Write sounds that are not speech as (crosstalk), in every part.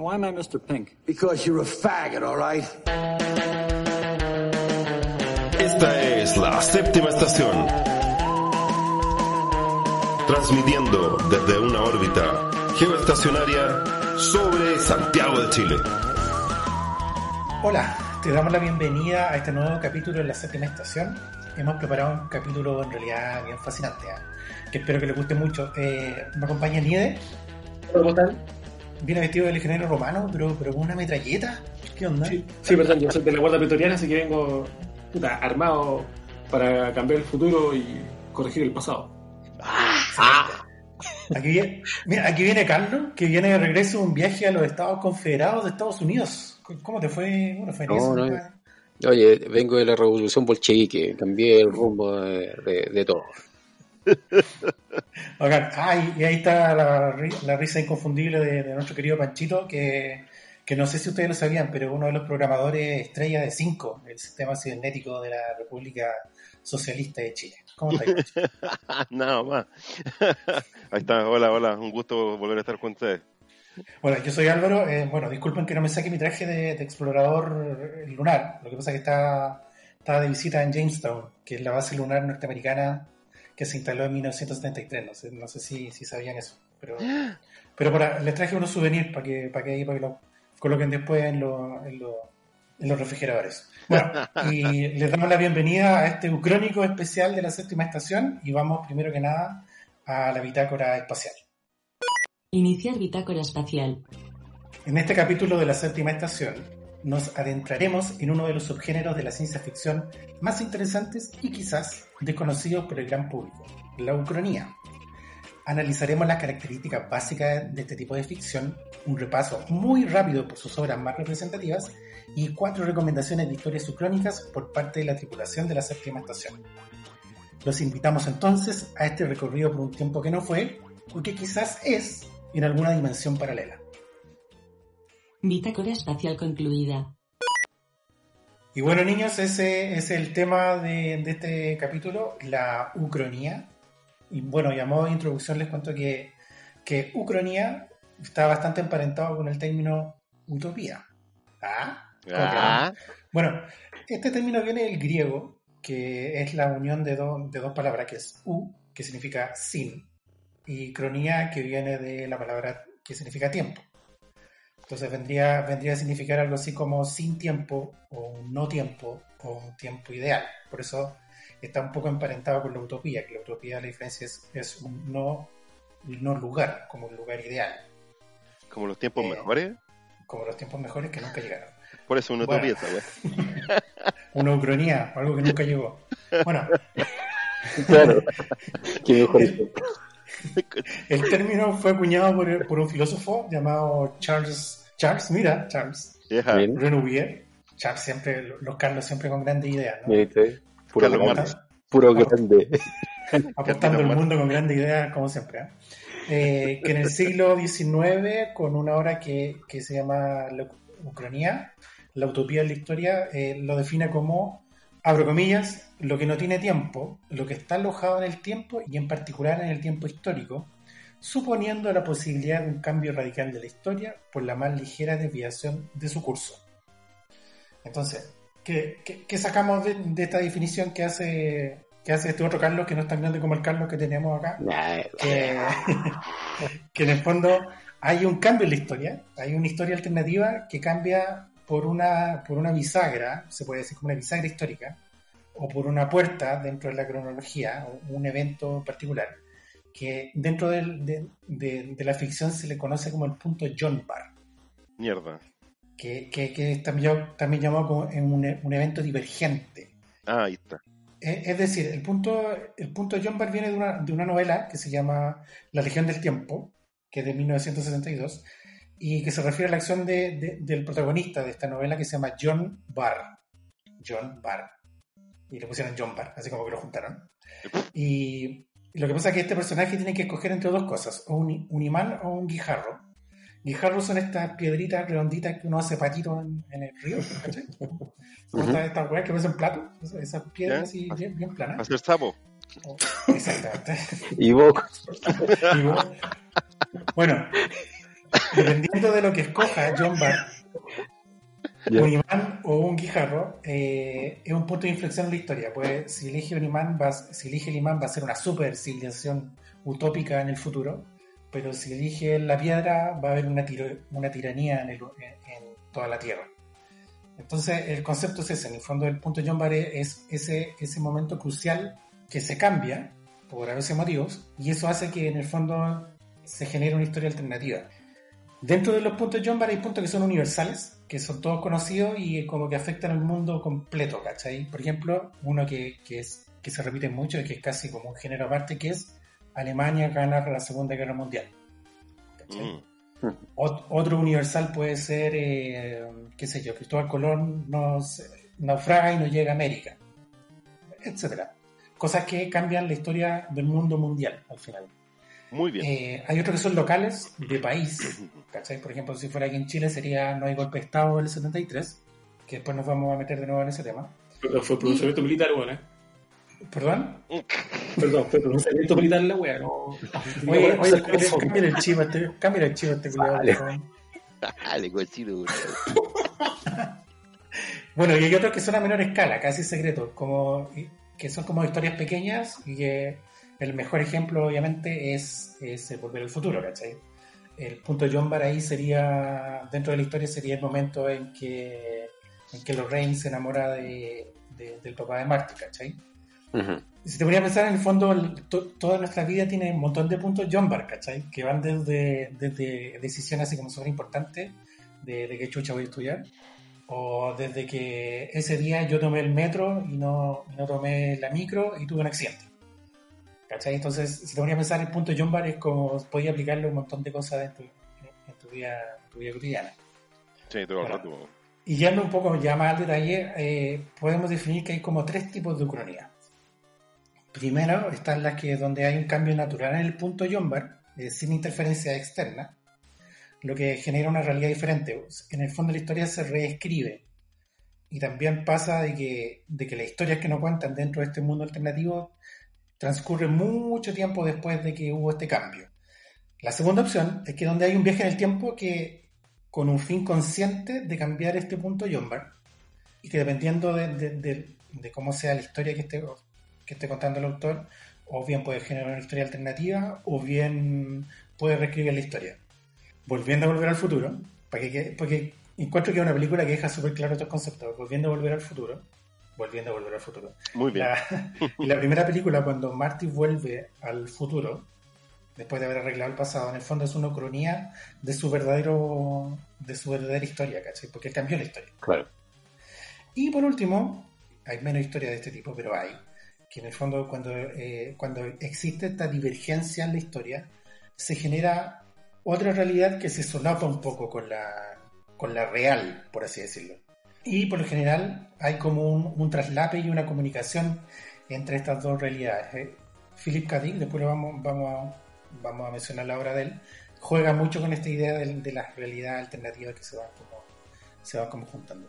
Why am I Mr. Pink? Because you're a faggot, all right? Esta es la séptima estación. Transmitiendo desde una órbita geoestacionaria sobre Santiago de Chile. Hola, te damos la bienvenida a este nuevo capítulo de la séptima estación. Hemos preparado un capítulo en realidad bien fascinante, ¿eh? que espero que les guste mucho. Eh, me acompaña Niede. ¿Cómo están? Viene vestido de legionario romano, pero, pero con una metralleta. ¿Qué onda? Sí, sí, perdón, yo soy de la Guardia Pretoriana, así que vengo puta, armado para cambiar el futuro y corregir el pasado. Aquí, viene, mira, aquí viene Carlos, que viene de regreso de un viaje a los Estados Confederados de Estados Unidos. ¿Cómo te fue? ¿Cómo te fue en No, eso? no. Oye, vengo de la revolución bolchevique, cambié el rumbo de, de- de todo. (laughs) Bacán. Ah, y, ahí está la, la risa inconfundible de, de nuestro querido Panchito, que, que no sé si ustedes lo sabían, pero uno de los programadores estrella de 5, el sistema cibernético de la República Socialista de Chile. ¿Cómo está? Pancho? (laughs) Nada más. (laughs) Ahí está, hola, hola, un gusto volver a estar con ustedes. Bueno, yo soy Álvaro. eh, bueno, disculpen que no me saque mi traje de, de explorador lunar. Lo que pasa es que está, estaba de visita en Jamestown, que es la base lunar norteamericana que se instaló en 1973. No sé, no sé si, si sabían eso. Pero, (gasps) pero para, les traje unos souvenirs para que, para que, ahí- para que lo coloquen después en, lo- en, lo- en los refrigeradores. Bueno, (laughs) y les damos la bienvenida a este ucrónico especial de la séptima estación y vamos primero que nada a la bitácora espacial. Iniciar bitácora espacial. En este capítulo de la séptima estación nos adentraremos en uno de los subgéneros de la ciencia ficción más interesantes y quizás desconocidos por el gran público, la ucronía. Analizaremos las características básicas de este tipo de ficción, un repaso muy rápido por sus obras más representativas y cuatro recomendaciones de historias ucrónicas por parte de la tripulación de la séptima estación. Los invitamos entonces a este recorrido por un tiempo que no fue, o que quizás es, en alguna dimensión paralela. Bitácora espacial concluida. Y bueno, niños, ese es el tema de, de este capítulo, la ucronía. Y bueno, y a modo de introducción les cuento que, que ucronía está bastante emparentado con el término utopía. ¿Ah? Ah, Bueno, este término viene del griego, que es la unión de, do- de dos palabras, que es u, que significa sin, y cronía, que viene de la palabra que significa tiempo. Entonces vendría, vendría a significar algo así como sin tiempo, o un no tiempo, o un tiempo ideal. Por eso está un poco emparentado con la utopía, que la utopía la diferencia es, es un no, no lugar, como un lugar ideal, como los tiempos Eh. mejores, como los tiempos mejores que nunca llegaron. por eso uno Bueno. utopía esa wea. (laughs) Una ucronía, algo que nunca llegó. Bueno, Claro. Qué mejor ejemplo. El término fue acuñado por, por un filósofo llamado Charles, Charles, mira, Charles. Renouvier. Charles siempre, los Carlos siempre con grandes ideas, ¿no? ¿Viste? Puro, Carlos grande. Puro grande. (laughs) Apostando el mundo con grandes ideas, como siempre. ¿eh? Eh, que en el siglo XIX, con una obra que, que se llama La Ucronía, la utopía de la historia, eh, lo define como, abro comillas, lo que no tiene tiempo, lo que está alojado en el tiempo y en particular en el tiempo histórico, suponiendo la posibilidad de un cambio radical de la historia por la más ligera desviación de su curso. Entonces, ¿qué, qué- qué sacamos de, de esta definición que hace, que hace este otro Carlos, que no es tan grande como el Carlos que tenemos acá? Que, (laughs) que en el fondo hay un cambio en la historia, hay una historia alternativa que cambia por una, por una bisagra, se puede decir como una bisagra histórica, o por una puerta dentro de la cronología, o un evento particular, que dentro de, de- de la ficción se le conoce como el punto John Bar, mierda. que, que, también, también llamado como en un, un evento divergente. Ah, ahí está. Eh, Es decir, el punto, el punto John Bar viene de una, de una novela que se llama La Legión del Tiempo, que es de 1962, y que se refiere a la acción de- de- del protagonista de esta novela que se llama John Barr. John Barr. Y le pusieron John Barr, así como que lo juntaron. Y lo que pasa es que este personaje tiene que escoger entre dos cosas, o un, un imán o un guijarro. Guijarros son estas piedritas redonditas que uno hace patitos en, en el río, ¿cachai? (laughs) Como estas, estas weas que parecen platos, esas- piedras así bien, bien planas. Hacer sapo. Exactamente. (laughs) Y vos, (laughs) Y vos- bueno, dependiendo de lo que escoja John Barr, Un imán o un guijarro, eh, es un punto de inflexión en la historia. Pues si elige un imán, va, si elige el imán va a ser una super civilización utópica en el futuro, pero si elige la piedra va a haber una, una tiranía en, toda la Tierra. Entonces el concepto es ese, en el fondo el punto John Barr es ese, ese momento crucial que se cambia por veces motivos y eso hace que en el fondo se genere una historia alternativa. Dentro de los puntos John Barr hay puntos que son universales, que son todos conocidos y como que afectan al mundo completo, ¿cachai? Por ejemplo, uno que, que, es, que se repite mucho y que es casi como un género aparte, que es Alemania gana la Segunda Guerra Mundial. ¿cachai? Mm. (laughs) Ot- otro universal puede ser, eh, qué sé yo, Cristóbal Colón nos naufraga y no llega a América, etcétera. Cosas que cambian la historia del mundo mundial al final. Muy bien. Eh, hay otros que son locales, de país. ¿cachai? Por ejemplo, si fuera aquí en Chile sería No hay golpe de Estado del 73, que después nos vamos a meter de nuevo en ese tema. Pero fue pronunciamiento militar, weón, eh. ¿Perdón? Perdón, fue pronunciamiento militar la wea, no. Oye, oye, (laughs) cámbiale el chivo a este, cámbiale el chivo a este culiao, Vale. Dale, cochino. (laughs) Bueno, y hay otros que son a menor escala, casi secretos, como que son como historias pequeñas y que el mejor ejemplo obviamente es, es el Volver al Futuro, ¿cachai? El punto John Barr ahí sería, dentro de la historia sería el momento en que, en que Lorraine se enamora de, de- del papá de Marty, ¿cachai? Ujú. Si te ponía a pensar, en el fondo, el- to- toda nuestra vida tiene un montón de puntos John Barr, ¿cachai? Que van desde, desde decisiones así como súper importantes, de, de qué chucha voy a estudiar, o desde que ese día yo tomé el metro y no, y no tomé la micro y tuve un accidente. ¿Cachai? Entonces, si te ponía a pensar, el punto John Barr es como podía aplicarle un montón de cosas en tu, en tu vida, tu vida cotidiana. Sí, todo el rato. Y yendo un poco ya más al detalle, eh, podemos definir que hay como tres tipos de ucronía. Primero están las que donde hay un cambio natural en el punto Jombar, eh, sin interferencia externa, lo que genera una realidad diferente. En el fondo la historia se reescribe. Y también pasa de que, de que las historias que nos cuentan dentro de este mundo alternativo transcurren mucho tiempo después de que hubo este cambio. La segunda opción es que donde hay un viaje en el tiempo que con un fin consciente de cambiar este punto Jombar y que dependiendo de, de- de- de cómo sea la historia que esté, que esté contando el autor, o bien puede generar una historia alternativa o bien puede reescribir la historia. Volviendo a volver al futuro, para que, quede- porque encuentro que es una película que deja súper claro estos conceptos. Volviendo a volver al futuro, volviendo a volver al futuro. Muy bien. La, (laughs) la primera película, cuando Marty vuelve al futuro, después de haber arreglado el pasado, en el fondo es una cronía de su verdadero, de su verdadera historia, ¿cachai? Porque él cambió la historia. Claro. Y por último, hay menos historia de este tipo, pero hay, que en el fondo cuando, eh, cuando existe esta divergencia en la historia, se genera otra realidad que se solapa un poco con la, con la real, por así decirlo. Y por lo general hay como un, un traslape y una comunicación entre estas dos realidades. eh. Philip K. Dick, después lo vamos, vamos, a, vamos a mencionar la obra de él, juega mucho con esta idea de, de las realidades alternativas que se van como, se van como juntando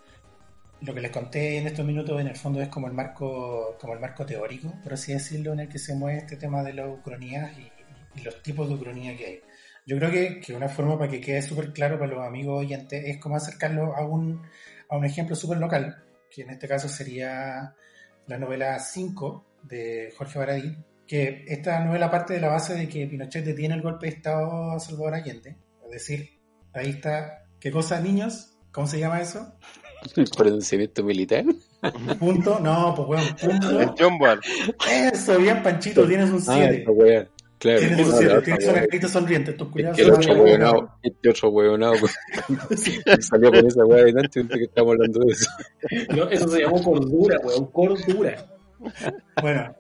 lo que les conté en estos minutos en el fondo es como el marco como el marco teórico por así decirlo en el que se mueve este tema de las ucronías y, y los tipos de ucronía que hay yo creo que, que una forma para que quede súper claro para los amigos oyentes es como acercarlo a un, a un ejemplo súper local que en este caso sería la novela 5 de Jorge Baradí que esta novela parte de la base de que Pinochet detiene el golpe de Estado a Salvador Allende es decir, ahí está ¿qué cosa niños? ¿cómo se llama eso? El (laughs) pronunciamiento militar. Punto, no, pues weón, El punto. John. Eso, bien, Panchito, tienes un Ah, 7. Claro. Tienes No, 7, la tienes otra una wea. carita sonriente, tus culiados El son otro este otro hueonado, pues, salió con esa wea de antes que estamos hablando de eso. No, eso se llamó cordura, weón, cordura. Bueno,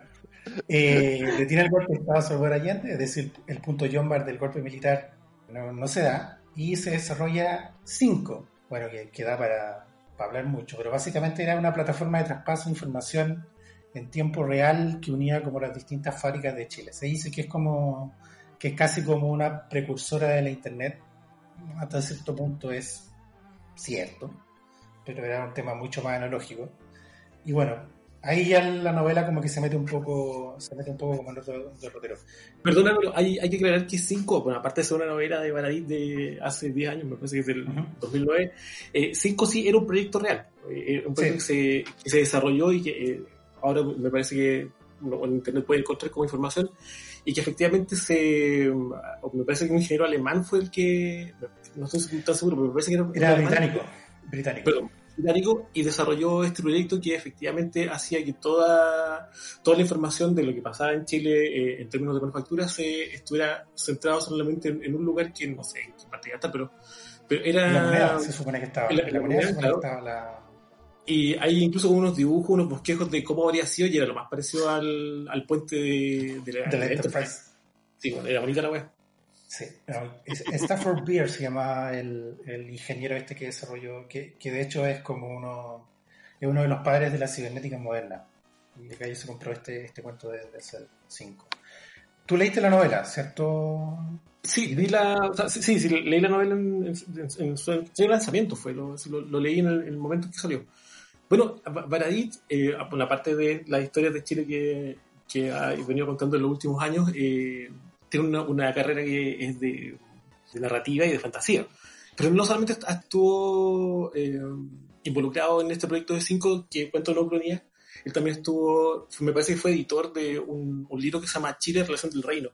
eh, detiene el golpe de Estado Salvador Allende, es decir, el punto Jombar del golpe militar no, no se da, y se desarrolla 5, bueno, que, que da para, para hablar mucho, pero básicamente era una plataforma de traspaso de información en tiempo real que unía como las distintas fábricas de Chile. Se dice que es como que es casi como una precursora de la internet, hasta cierto punto es cierto, pero era un tema mucho más analógico. Y bueno, ahí ya la novela como que se mete un poco, se mete un poco como en otro derrotero. Perdona, pero hay, hay que aclarar que 5, bueno, aparte de una novela de Baradit de hace 10 años, me parece que es del Ujú. 2009, 5 sí era un proyecto real. Eh, era un proyecto Sí. que, se, que se desarrolló y que eh, ahora me parece que uno en internet puede encontrar como información y que efectivamente se me parece que un ingeniero alemán fue el que no estoy tan seguro pero me parece que era, Era alemán, británico, británico. perdón, británico y desarrolló este proyecto que efectivamente hacía que toda toda la información de lo que pasaba en Chile eh, en términos de manufactura se estuviera centrado solamente en, en un lugar que no sé en qué parte ya está pero pero era la moneda se supone que estaba. la- la la moneda se moneda, supone que claro. estaba la. Y hay incluso unos dibujos, unos bosquejos de cómo habría sido y era lo más parecido al, al puente de, de la, de la de Enterprise. Sí, bueno, era bonita la wea. Sí, no, Stafford (laughs) Beer se llama el, el ingeniero este que desarrolló, que, que de hecho es como uno, es uno de los padres de la cibernética moderna. Y de ahí se compró este, este cuento de, de hace cinco. Tú leíste la novela, ¿cierto? Sí, vi la, o sea, sí, sí, sí, leí la novela en, en- en- en su, en su lanzamiento, fue, lo, lo- lo leí en el, en el momento en que salió. Bueno, Ba- Baradit, eh, por la parte de las historias de Chile que, que ha venido contando en los últimos años, eh, tiene una, una carrera que es de, de narrativa y de fantasía. Pero no solamente estuvo eh, involucrado en este proyecto de cinco que cuento la cronía, él también estuvo, me parece que fue editor de un, un libro que se llama Chile, Relación del Reino,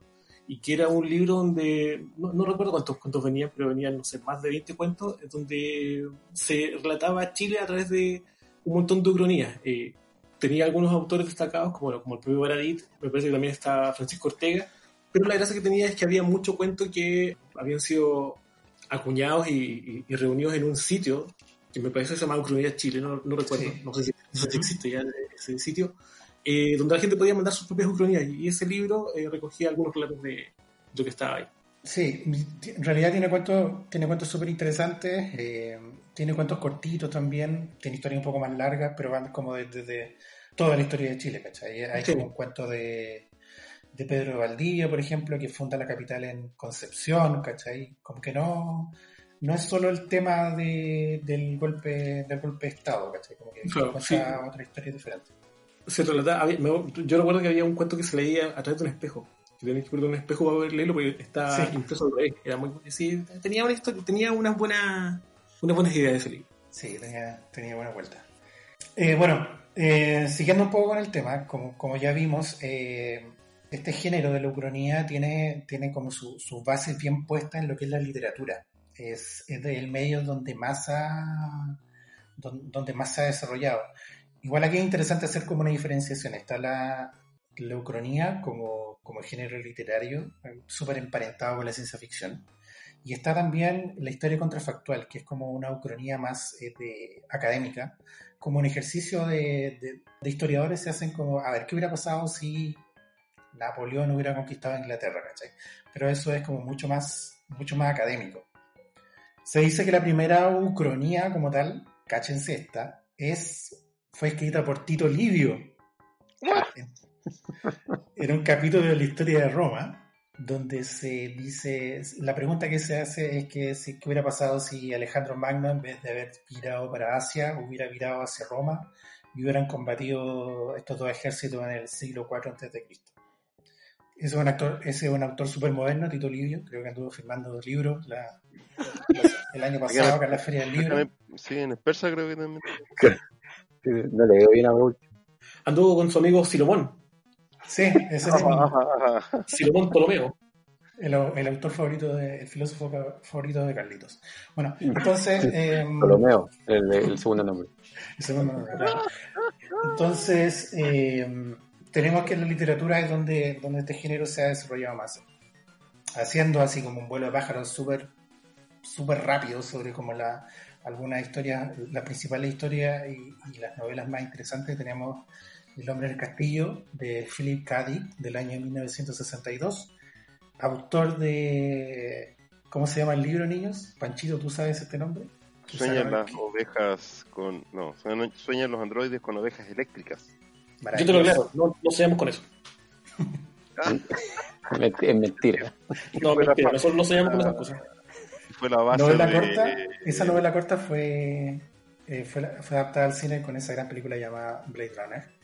y que era un libro donde, no, no recuerdo cuántos cuentos venían, pero venían, no sé, más de 20 cuentos, donde se relataba Chile a través de un montón de ucronías. Eh, tenía algunos autores destacados, como, como el propio Baradit, me parece que también está Francisco Ortega, pero la gracia que tenía es que había mucho cuento que habían sido acuñados y, y- y reunidos en un sitio, que me parece que se llama Ucronía Chile, no, no recuerdo, Sí. no sé si, no sé si existe ya ese sitio, eh, donde la gente podía mandar sus propias ucronías, y ese libro eh, recogía algunos relatos de lo que estaba ahí. Sí, en realidad tiene cuentos tiene cuentos súper interesantes, eh, tiene cuentos cortitos también, tiene historias un poco más largas, pero van como desde de, toda la historia de Chile, ¿cachai? Hay Sí. como un cuento de, de Pedro de Valdivia, por ejemplo, que funda la capital en Concepción, ¿cachai? Como que no, no es solo el tema de, del golpe del golpe de Estado, ¿cachai? Como que Claro, cuenta sí. otra historia diferente. se había- me- yo recuerdo que había un cuento que se leía a través de un espejo. Que tenías que de un espejo para poder leerlo porque está Sí. impreso al revés. Era muy, sí, tenía una historia, tenía unas buenas, unas buenas ideas ese libro. Sí, tenía, tenía buena vuelta. Eh, bueno, eh, siguiendo un poco con el tema, como, como ya vimos, eh, este género de la ucronía tiene, tiene como su, su base bien puesta en lo que es la literatura. Es, es del medio donde más ha, don- donde más se ha desarrollado. Igual aquí es interesante hacer como una diferenciación. Está la, la ucronía como, como género literario, eh, súper emparentado con la ciencia ficción. Y está también la historia contrafactual, que es como una ucronía más eh, de- académica, como un ejercicio de, de- de historiadores se hacen como, a ver, ¿qué hubiera pasado si Napoleón hubiera conquistado Inglaterra? ¿cachai? Pero eso es como mucho más, mucho más académico. Se dice que la primera ucronía como tal, cáchense esta, es, fue escrita por Tito Livio. Era un capítulo de la historia de Roma donde se dice, la pregunta que se hace es que si, qué hubiera pasado si Alejandro Magno, en vez de haber virado para Asia, hubiera virado hacia Roma y hubieran combatido estos dos ejércitos en el siglo IV a.C. Ese es un actor, ese es un autor súper moderno, Tito Livio, creo que anduvo firmando dos libros la- el año pasado acá en la Feria del Libro. Sí, en persa creo que también. (laughs) No le veo bien a. Anduvo con su amigo Silomón, Sí, ese es el, Silomón Ptolomeo. el, el autor favorito, de, el filósofo favorito de Carlitos. Bueno, entonces... em, Ptolomeo, el, el segundo nombre. El segundo nombre, claro. Entonces, eh, tenemos que en la literatura es donde, donde este género se ha desarrollado más. Haciendo así como un vuelo de pájaros súper súper rápido sobre como la, algunas historias, las principales historias y, y las novelas más interesantes. Tenemos El hombre en el castillo de Philip K. Dick del año 1962, autor de... ¿Cómo se llama el libro, niños? Panchito, ¿tú sabes este nombre? ¿Tú Sueñan las qué? ovejas con. No, sueñan- sueñan los androides con ovejas eléctricas. Yo te lo aclaro, no, no seamos con eso. (laughs) Es mentira. No, mentira, nosotros no seamos con esas cosas. Fue la base novela de- corta, esa novela corta fue, eh, fue adaptada al cine con esa gran película llamada Blade Runner.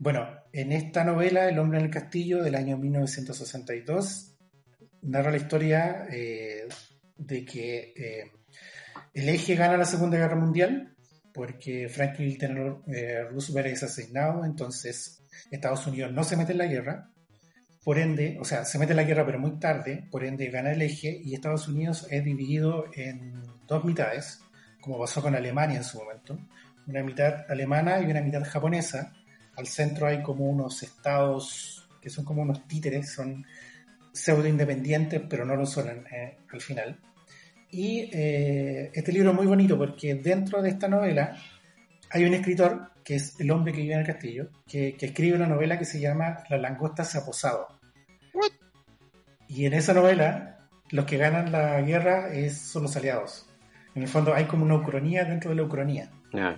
Bueno, en esta novela, El hombre en el castillo, del año 1962, narra la historia eh, de que eh, el eje gana la Segunda Guerra Mundial porque Franklin Delano eh, Roosevelt es asesinado, entonces Estados Unidos no se mete en la guerra, por ende, o sea, se mete en la guerra pero muy tarde, por ende gana el eje y Estados Unidos es dividido en dos mitades, como pasó con Alemania en su momento, una mitad alemana y una mitad japonesa. Al centro hay como unos estados que son como unos títeres, son pseudo independientes, pero no lo son eh, al final. Y eh, este libro es muy bonito porque dentro de esta novela hay un escritor que es el hombre que vive en el castillo, que, que escribe una novela que se llama La langosta se ha posado. Y en esa novela, los que ganan la guerra es, son los aliados. En el fondo hay como una ucronía dentro de la ucronía. Ah,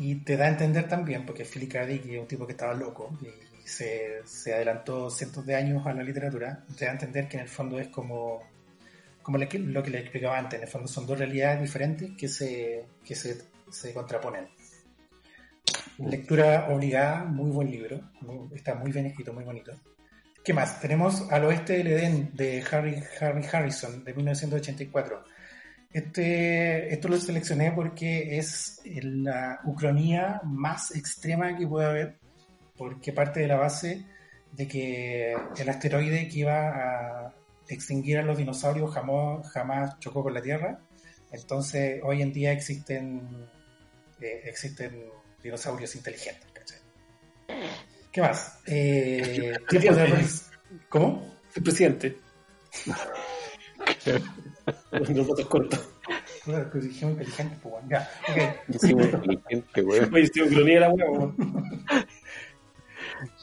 Y te da a entender también, porque Philip K. Dick es un tipo que estaba loco y se, se adelantó cientos de años a la literatura, te da a entender que en el fondo es como, como le- lo que le explicaba antes, en el fondo son dos realidades diferentes que se, que se, se contraponen. Lectura obligada, muy buen libro, muy- está muy bien escrito, muy bonito. ¿Qué más? Tenemos Al oeste del Edén de Harry, Harry Harrison de 1984. Este, esto lo seleccioné porque es la ucronía más extrema que puede haber, porque parte de la base de que el asteroide que iba a extinguir a los dinosaurios jamás, jamás chocó con la Tierra. Entonces, hoy en día existen, eh, existen dinosaurios inteligentes. ¿cachai? ¿Qué más? Eh, ¿Cómo? El presidente. (laughs) Los votos cortos. Dijimos inteligente, pues bueno, ya, ok. inteligente, weón. Oye, estoy cronía era huevo.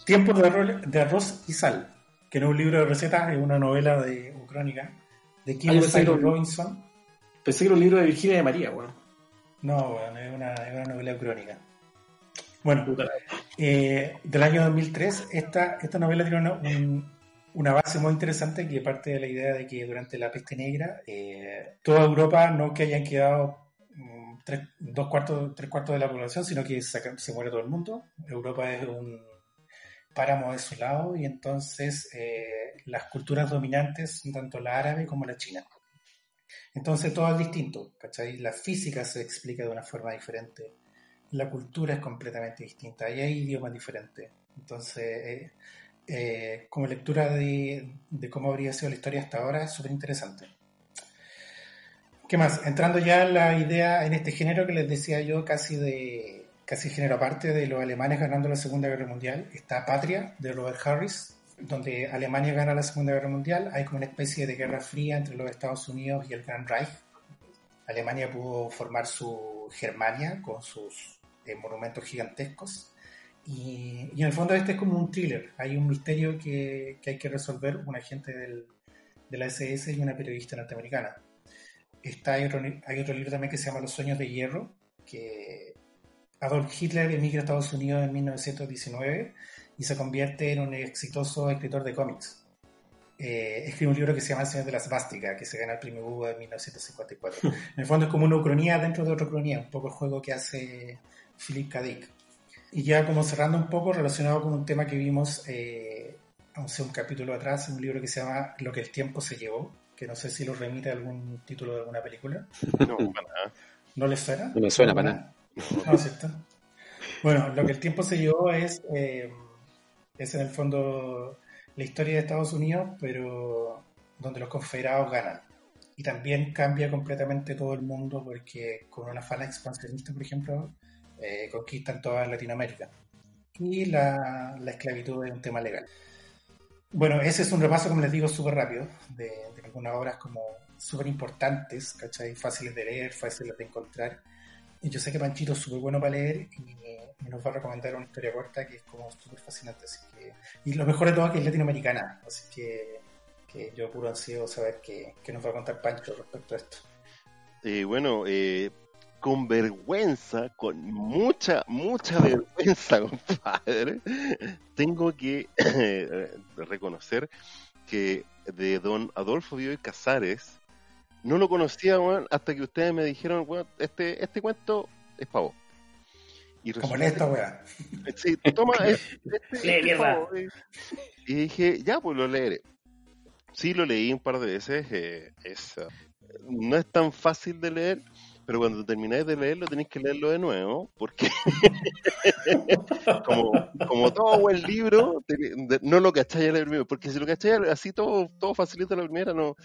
Tiempos de, arroz- de arroz y sal, que no es un libro de recetas, es una novela de crónica de Kim Ah, era un- Robinson. Pensé que era un libro de Virginia de María, weón. No, bueno, es una, es una novela crónica. Bueno, la- eh, del año 2003, esta, esta novela tiene una, un- una base muy interesante que parte de la idea de que durante la peste negra, eh, toda Europa no que hayan quedado mm, tres, dos cuartos, tres cuartos de la población, sino que se, muere todo el mundo. Europa es un páramo desolado y entonces eh, las culturas dominantes son tanto la árabe como la china. Entonces todo es distinto, ¿cachai? La física se explica de una forma diferente, la cultura es completamente distinta y hay idiomas diferentes. Entonces, eh, eh, como lectura de, de cómo habría sido la historia hasta ahora, es súper interesante. ¿Qué más? Entrando ya en la idea, en este género que les decía yo, casi de casi género aparte de los alemanes ganando la Segunda Guerra Mundial, está Patria, de Robert Harris, donde Alemania gana la Segunda Guerra Mundial, hay como una especie de guerra fría entre los Estados Unidos y el Gran Reich. Alemania pudo formar su Germania con sus eh, monumentos gigantescos. Y, y en el fondo este es como un thriller. Hay un misterio que, que hay que resolver un agente del, de la SS y una periodista norteamericana. Está, hay, otro, hay otro libro también que se llama Los Sueños de Hierro, que Adolf Hitler emigra a Estados Unidos en 1919 y se convierte en un exitoso escritor de cómics. Eh, escribe un libro que se llama El Señor de la Svástica, que se gana el premio Hugo en 1954. En el fondo es como una ucronía dentro de otra ucronía, un poco el juego que hace Philip K. Dick. Y ya como cerrando un poco, relacionado con un tema que vimos eh, hace un capítulo atrás, en un libro que se llama Lo que el tiempo se llevó, que no sé si lo remite a algún título de alguna película. No, para nada. ¿No les suena? No me suena para nada. No, ¿cierto? Bueno, lo que el tiempo se llevó es, eh, es en el fondo la historia de Estados Unidos, pero donde los confederados ganan. Y también cambia completamente todo el mundo porque con una fala expansionista, por ejemplo, eh, conquistan toda Latinoamérica. Y la, la esclavitud es un tema legal. Bueno, ese es un repaso, como les digo, súper rápido, de, de algunas obras como súper importantes, ¿cachai? Fáciles de leer, fáciles de encontrar. Y yo sé que Panchito es súper bueno para leer y, y nos va a recomendar una historia corta que es como súper fascinante. Así que, y lo mejor de todo es que es latinoamericana, así que, que yo puro ansío saber qué, qué nos va a contar Pancho respecto a esto. Eh, bueno, eh, con vergüenza, con mucha, mucha vergüenza, (laughs) compadre, tengo que (clears throat) eh, reconocer que de don Adolfo Bioy Casares no lo conocía hasta que ustedes me dijeron, weón, este, este cuento es pavo. Y Como en esta weá. (laughs) Sí, toma (laughs) este, este- juego, eh. Y dije, ya, pues lo leeré. Sí, lo leí un par de veces. eh, es, no es tan fácil de leer, pero cuando termináis de leerlo tenéis que leerlo de nuevo, porque (laughs) como, como todo buen libro, te- de- no lo cacháis a la primera, porque si lo cacháis así todo, todo facilito a la primera, no,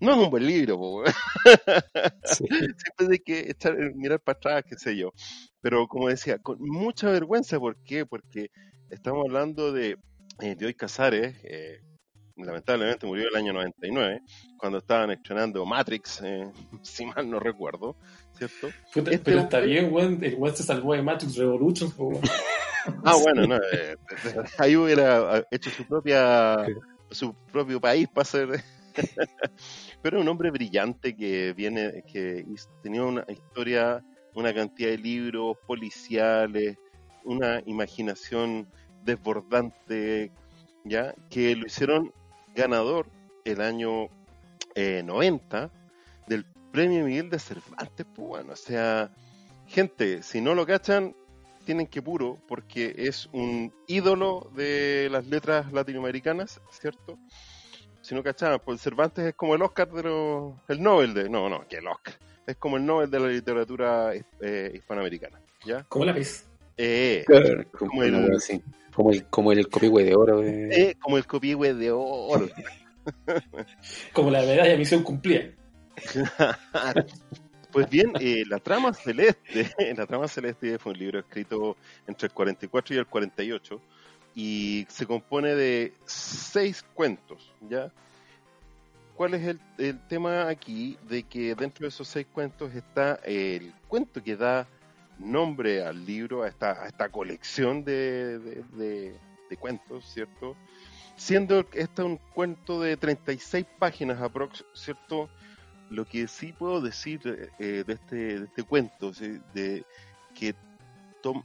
no es un buen libro. po. (laughs) Sí. siempre hay que echar, mirar para atrás, qué sé yo. Pero como decía, con mucha vergüenza, ¿por qué? Porque estamos hablando de eh, Bioy Casares, eh, lamentablemente murió el año 99, cuando estaban estrenando Matrix, eh, (laughs) si mal no recuerdo, ¿cierto? Puta, Este pero está hombre- bien, weón. El weón se salvó de Matrix weón. (laughs) Ah, bueno, no, eh, (laughs) ahí hubiera eh, hecho su propia su propio país para ser pero un hombre brillante que viene que tenía una historia una cantidad de libros policiales una imaginación desbordante ya que lo hicieron ganador el año eh, 90 del premio Miguel de Cervantes pues bueno o sea gente si no lo cachan tienen que puro porque es un ídolo de las letras latinoamericanas, ¿cierto? Si no cachaban, pues Cervantes es como el Oscar de los... el Nobel de... No, no, que el Oscar. Es como el Nobel de la literatura eh, hispanoamericana, ¿ya? Como la pez. Eh, Claro, Como como, el- así. Como el como el copihue de oro eh, como el copihue de oro. (laughs) Como la medalla de misión cumplida. (laughs) Pues bien, eh, La Trama Celeste, (laughs) La Trama Celeste fue un libro escrito entre el 44 y el 48 y se compone de seis cuentos, ¿ya? ¿Cuál es el, el tema aquí? De que dentro de esos seis cuentos está el cuento que da nombre al libro, a esta, a esta colección de, de- cuentos, ¿cierto? Siendo este un cuento de 36 páginas aprox, ¿cierto? Lo que sí puedo decir eh, de, este, de este cuento, ¿sí? de que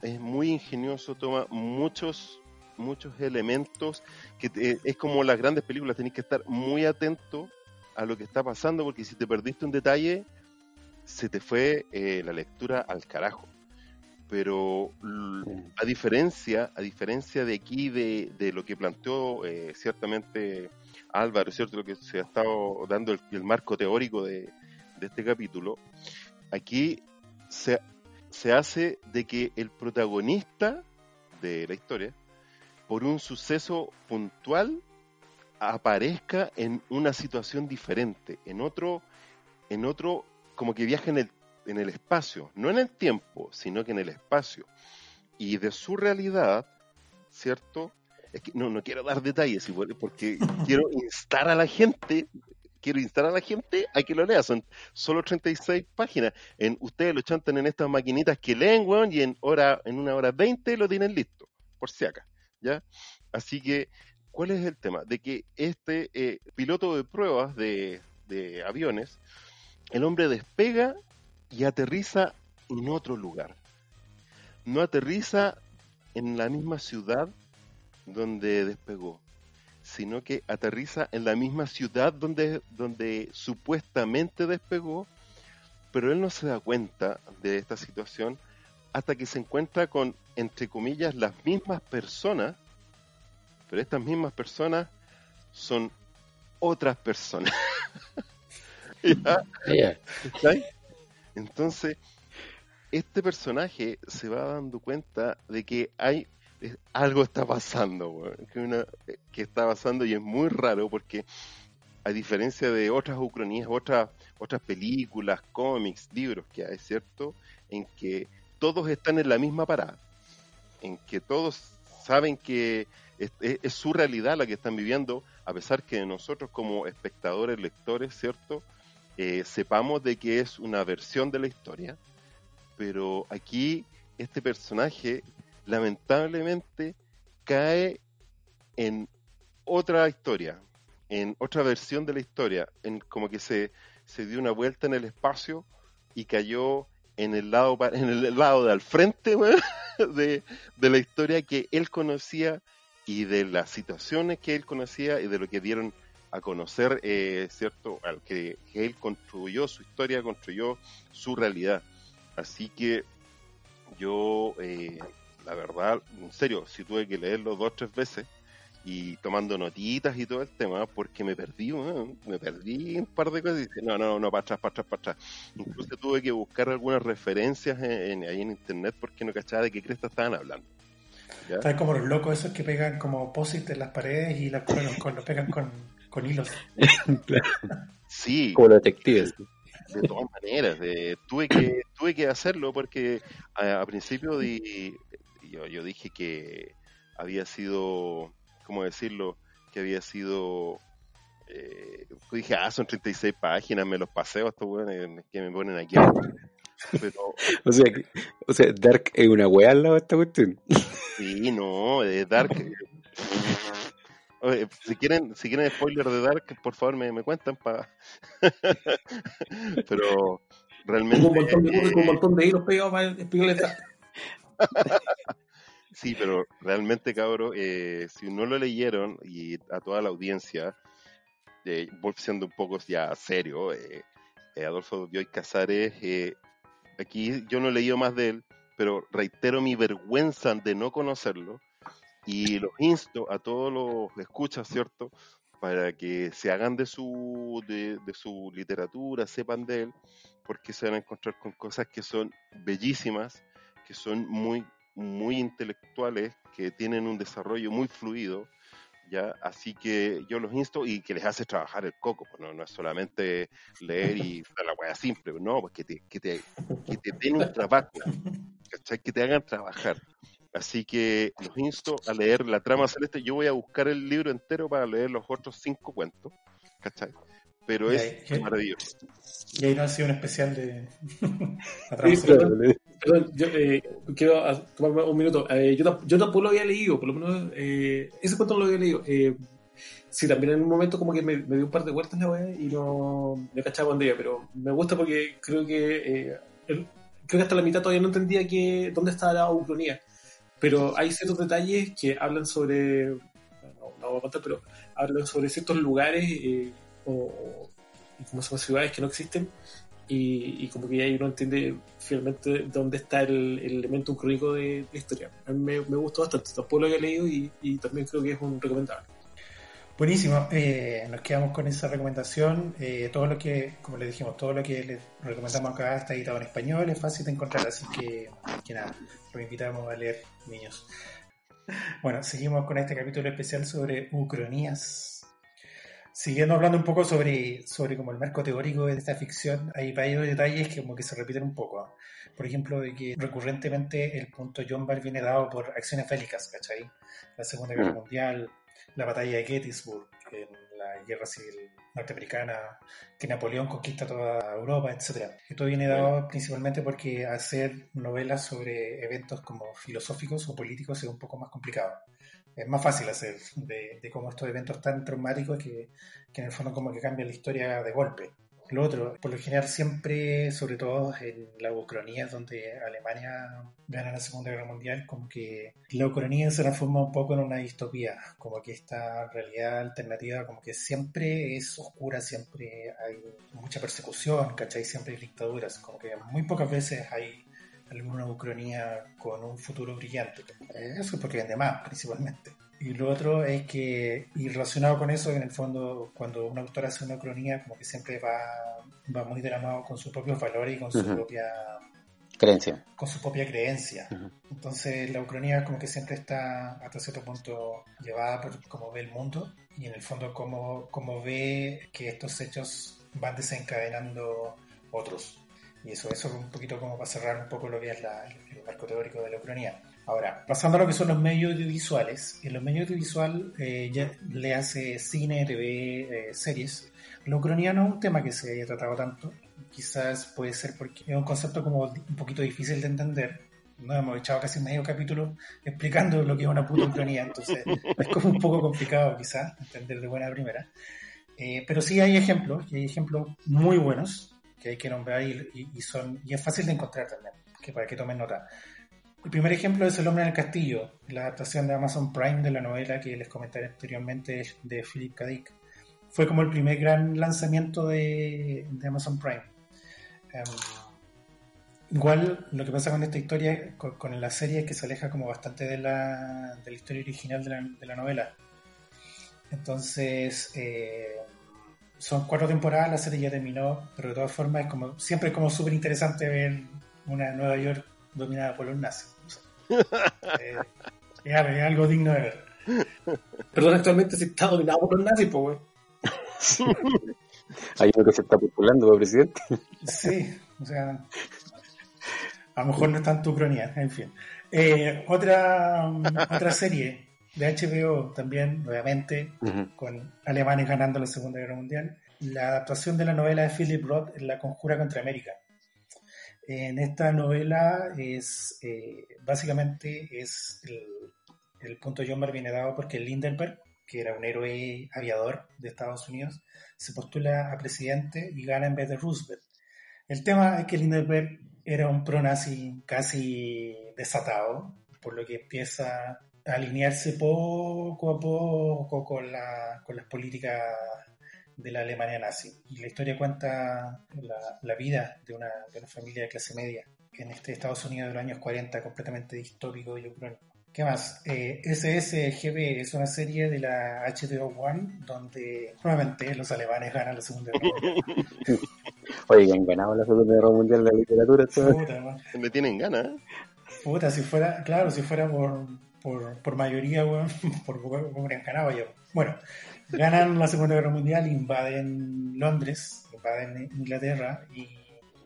es muy ingenioso, toma muchos muchos elementos que te- es como las grandes películas, tenés que estar muy atento a lo que está pasando porque si te perdiste un detalle se te fue eh, la lectura al carajo. Pero a diferencia, a diferencia de aquí de, de lo que planteó eh, ciertamente Álvaro, ¿cierto? Lo que se ha estado dando el, el marco teórico de, de este capítulo, aquí se, se hace de que el protagonista de la historia, por un suceso puntual, aparezca en una situación diferente, en otro, en otro, como que viaja en el, en el espacio, no en el tiempo, sino que en el espacio. Y de su realidad, ¿cierto? Es que no, no quiero dar detalles porque (laughs) quiero instar a la gente, quiero instar a la gente a que lo lea. Son solo 36 páginas. En, ustedes lo chantan en estas maquinitas que leen, weón, y en hora, en una hora 20 lo tienen listo, por si acá, ¿ya? Así que, ¿cuál es el tema? De que este eh, piloto de pruebas de, de aviones, el hombre despega y aterriza en otro lugar. No aterriza en la misma ciudad donde despegó, sino que aterriza en la misma ciudad donde, donde supuestamente despegó, pero él no se da cuenta de esta situación hasta que se encuentra con, entre comillas, las mismas personas, pero estas mismas personas son otras personas. (laughs) ¿Ya? ¿Cachai? Entonces, este personaje se va dando cuenta de que hay eh, algo está pasando, eh, que está pasando y es muy raro porque a diferencia de otras ucronías, otras otras películas, cómics, libros que hay, ¿cierto? En que todos están en la misma parada, en que todos saben que es, es- es su realidad la que están viviendo, a pesar que nosotros como espectadores, lectores, ¿cierto? Eh, sepamos de que es una versión de la historia, pero aquí este personaje lamentablemente cae en otra historia, en otra versión de la historia, en como que se, se dio una vuelta en el espacio y cayó en el lado en el lado de al frente (laughs) de, de la historia que él conocía y de las situaciones que él conocía y de lo que dieron a conocer, eh, ¿cierto? Al que, él construyó su historia, construyó su realidad. Así que yo, eh, la verdad, en serio, si tuve que leerlo dos o tres veces y tomando notitas y todo el tema, porque me perdí, weón, me perdí un par de cosas y dije, no, no, no, para atrás, para atrás, para atrás. Incluso tuve que buscar algunas referencias en, ahí en internet porque no cachaba de qué cresta estaban hablando. ¿ya? Están como los locos esos que pegan como posit en las paredes y las ponen con, lo pegan con, con hilos. (laughs) Sí, Como los detectives. de todas maneras, de- tuve que tuve que hacerlo porque a, a principio di- yo, yo dije que había sido, ¿cómo decirlo? Que había sido, eh, dije, ah, son 36 páginas, me los paseo estos weones que me ponen aquí. Pero (laughs) O sea, o sea, Dark es una weá al lado de esta cuestión. sí, no, de Dark. (laughs) eh, Oye, si quieren, si quieren spoiler de Dark, por favor me, me cuentan para. (laughs) Pero realmente. Con un montón de con un eh, montón de hilos pegados para esta- (laughs) Sí, pero realmente, cabro, eh, si no lo leyeron y a toda la audiencia, eh, voy siendo un poco ya serio, eh, eh, Adolfo Bioy Casares, eh, aquí yo no he leído más de él, pero reitero mi vergüenza de no conocerlo y los insto a todos los escuchas, ¿cierto? Para que se hagan de su, de, de su literatura, sepan de él, porque se van a encontrar con cosas que son bellísimas, que son muy muy intelectuales que tienen un desarrollo muy fluido, ¿ya? Así que yo los insto y que les hace trabajar el coco, pues no, no es solamente leer y la hueá simple, no, pues que te, que te, que te den un trabajo, ¿cachai? Que te hagan trabajar. Así que los insto a leer La Trama Celeste. Yo voy a buscar el libro entero para leer los otros cinco cuentos, ¿cachai? Pero es ya. maravilloso. Y ahí no ha sido un especial de. (laughs) la trama Sí, celeste. perdón, yo eh, quiero ah, tomarme un minuto. Eh, yo, yo tampoco lo había leído, por lo menos eh, ese cuento no lo había leído. Eh, sí, también en un momento como que me, me dio un par de vueltas la weá y no me cachaba dónde iba, pero me gusta porque creo que eh, el- creo que hasta la mitad todavía no entendía que, dónde estaba la ucronía. Pero hay ciertos detalles que hablan sobre, no, no voy a contar, pero hablan sobre ciertos lugares eh, o, o- como son ciudades que no existen y, y como que ahí uno entiende finalmente dónde está el, el elemento ucrónico de la historia. A mí me, me gustó bastante, tampoco lo había leído y también creo que es un recomendable. Buenísimo, eh, nos quedamos con esa recomendación. Eh, todo lo que, como les dijimos, todo lo que les recomendamos acá está editado en español, es fácil de encontrar, así que, que nada, los invitamos a leer, niños. Bueno, seguimos con este capítulo especial sobre ucronías. Siguiendo hablando un poco sobre, sobre como el marco teórico de esta ficción, hay varios detalles que como que se repiten un poco. Por ejemplo, de que recurrentemente el punto John Ball viene dado por acciones bélicas, ¿cachai? La Segunda Guerra Mm. Mundial, la batalla de Gettysburg, en la guerra civil norteamericana, que Napoleón conquista toda Europa, etc. Esto viene dado principalmente porque hacer novelas sobre eventos como filosóficos o políticos es un poco más complicado. Es más fácil hacer de, de cómo estos eventos tan traumáticos que, que en el fondo como que cambian la historia de golpe. Lo otro, por lo general siempre, sobre todo en la ucronía, donde Alemania gana la Segunda Guerra Mundial, como que la ucronía se transforma un poco en una distopía, como que esta realidad alternativa como que siempre es oscura, siempre hay mucha persecución, ¿cachai? Siempre hay dictaduras, como que muy pocas veces hay alguna ucronía con un futuro brillante. Eh, Eso es porque vende más, principalmente. Y lo otro es que, y relacionado con eso, en el fondo, cuando un autor hace una cronía, como que siempre va, va muy de la mano con sus propios valores y con su Ujú. propia Creencia. con su propia creencia. Entonces la ucronía como que siempre está hasta cierto punto llevada por cómo ve el mundo y en el fondo cómo, cómo ve que estos hechos van desencadenando otros. Y eso, eso es un poquito como para cerrar un poco lo que es la- el marco teórico de la ucronía. Ahora, pasando a lo que son los medios audiovisuales, en los medios audiovisuales eh, ya le hace cine, TV, eh, series. La ucronía no es un tema que se haya tratado tanto, quizás puede ser porque es un concepto como un poquito difícil de entender. Nos hemos echado casi medio capítulo explicando lo que es una puta ucronía, entonces es como un poco complicado quizás entender de buena primera. Eh, pero sí hay ejemplos, y hay ejemplos muy buenos que hay que nombrar y, y- y son y es fácil de encontrar también, que para que tomen nota. El primer ejemplo es El hombre en el castillo, la adaptación de Amazon Prime de la novela que les comenté anteriormente de Philip K. Dick. Fue como el primer gran lanzamiento de, Amazon Prime. Em, Igual lo que pasa con esta historia, con, la serie, es que se aleja como bastante de la, historia original de la, de la novela. Entonces, eh, son cuatro temporadas, la serie ya terminó, pero de todas formas es como siempre es como súper interesante ver una Nueva York dominada por los nazis. (laughs) Eh, es, algo- es digno de ver. Perdón, actualmente se está dominado por los nazis, pues, weón. Hay uno que se está postulando para presidente. Sí, o sea, a lo mejor no está en tu cronía, en fin. Eh, otra, otra serie de HBO también, nuevamente, Ujú. con alemanes ganando la Segunda Guerra Mundial, la adaptación de la novela de Philip Roth, La Conjura contra América. En esta novela es eh, básicamente es el, el punto John viene dado porque Lindenberg, que era un héroe aviador de Estados Unidos, se postula a presidente y gana en vez de Roosevelt. El tema es que Lindenberg era un pro-nazi casi desatado, por lo que empieza a alinearse poco a poco con, la- con las políticas de la Alemania nazi. Y la historia cuenta la, la vida de una, de una familia de clase media en este Estados Unidos de los años 40, completamente distópico y ucrónico. ¿Qué más? Eh, SSGB es una serie de la HBO One donde nuevamente los alemanes ganan la Segunda Guerra Mundial. Oye, han ganado la Segunda Guerra Mundial de la literatura. Puta. Le tienen ganas, ¿eh? Puta, si fuera, claro, si fuera por, por, por mayoría, weón, por poco hubieran ganado ya. Bueno, ganan la Segunda Guerra Mundial, invaden Londres, invaden Inglaterra y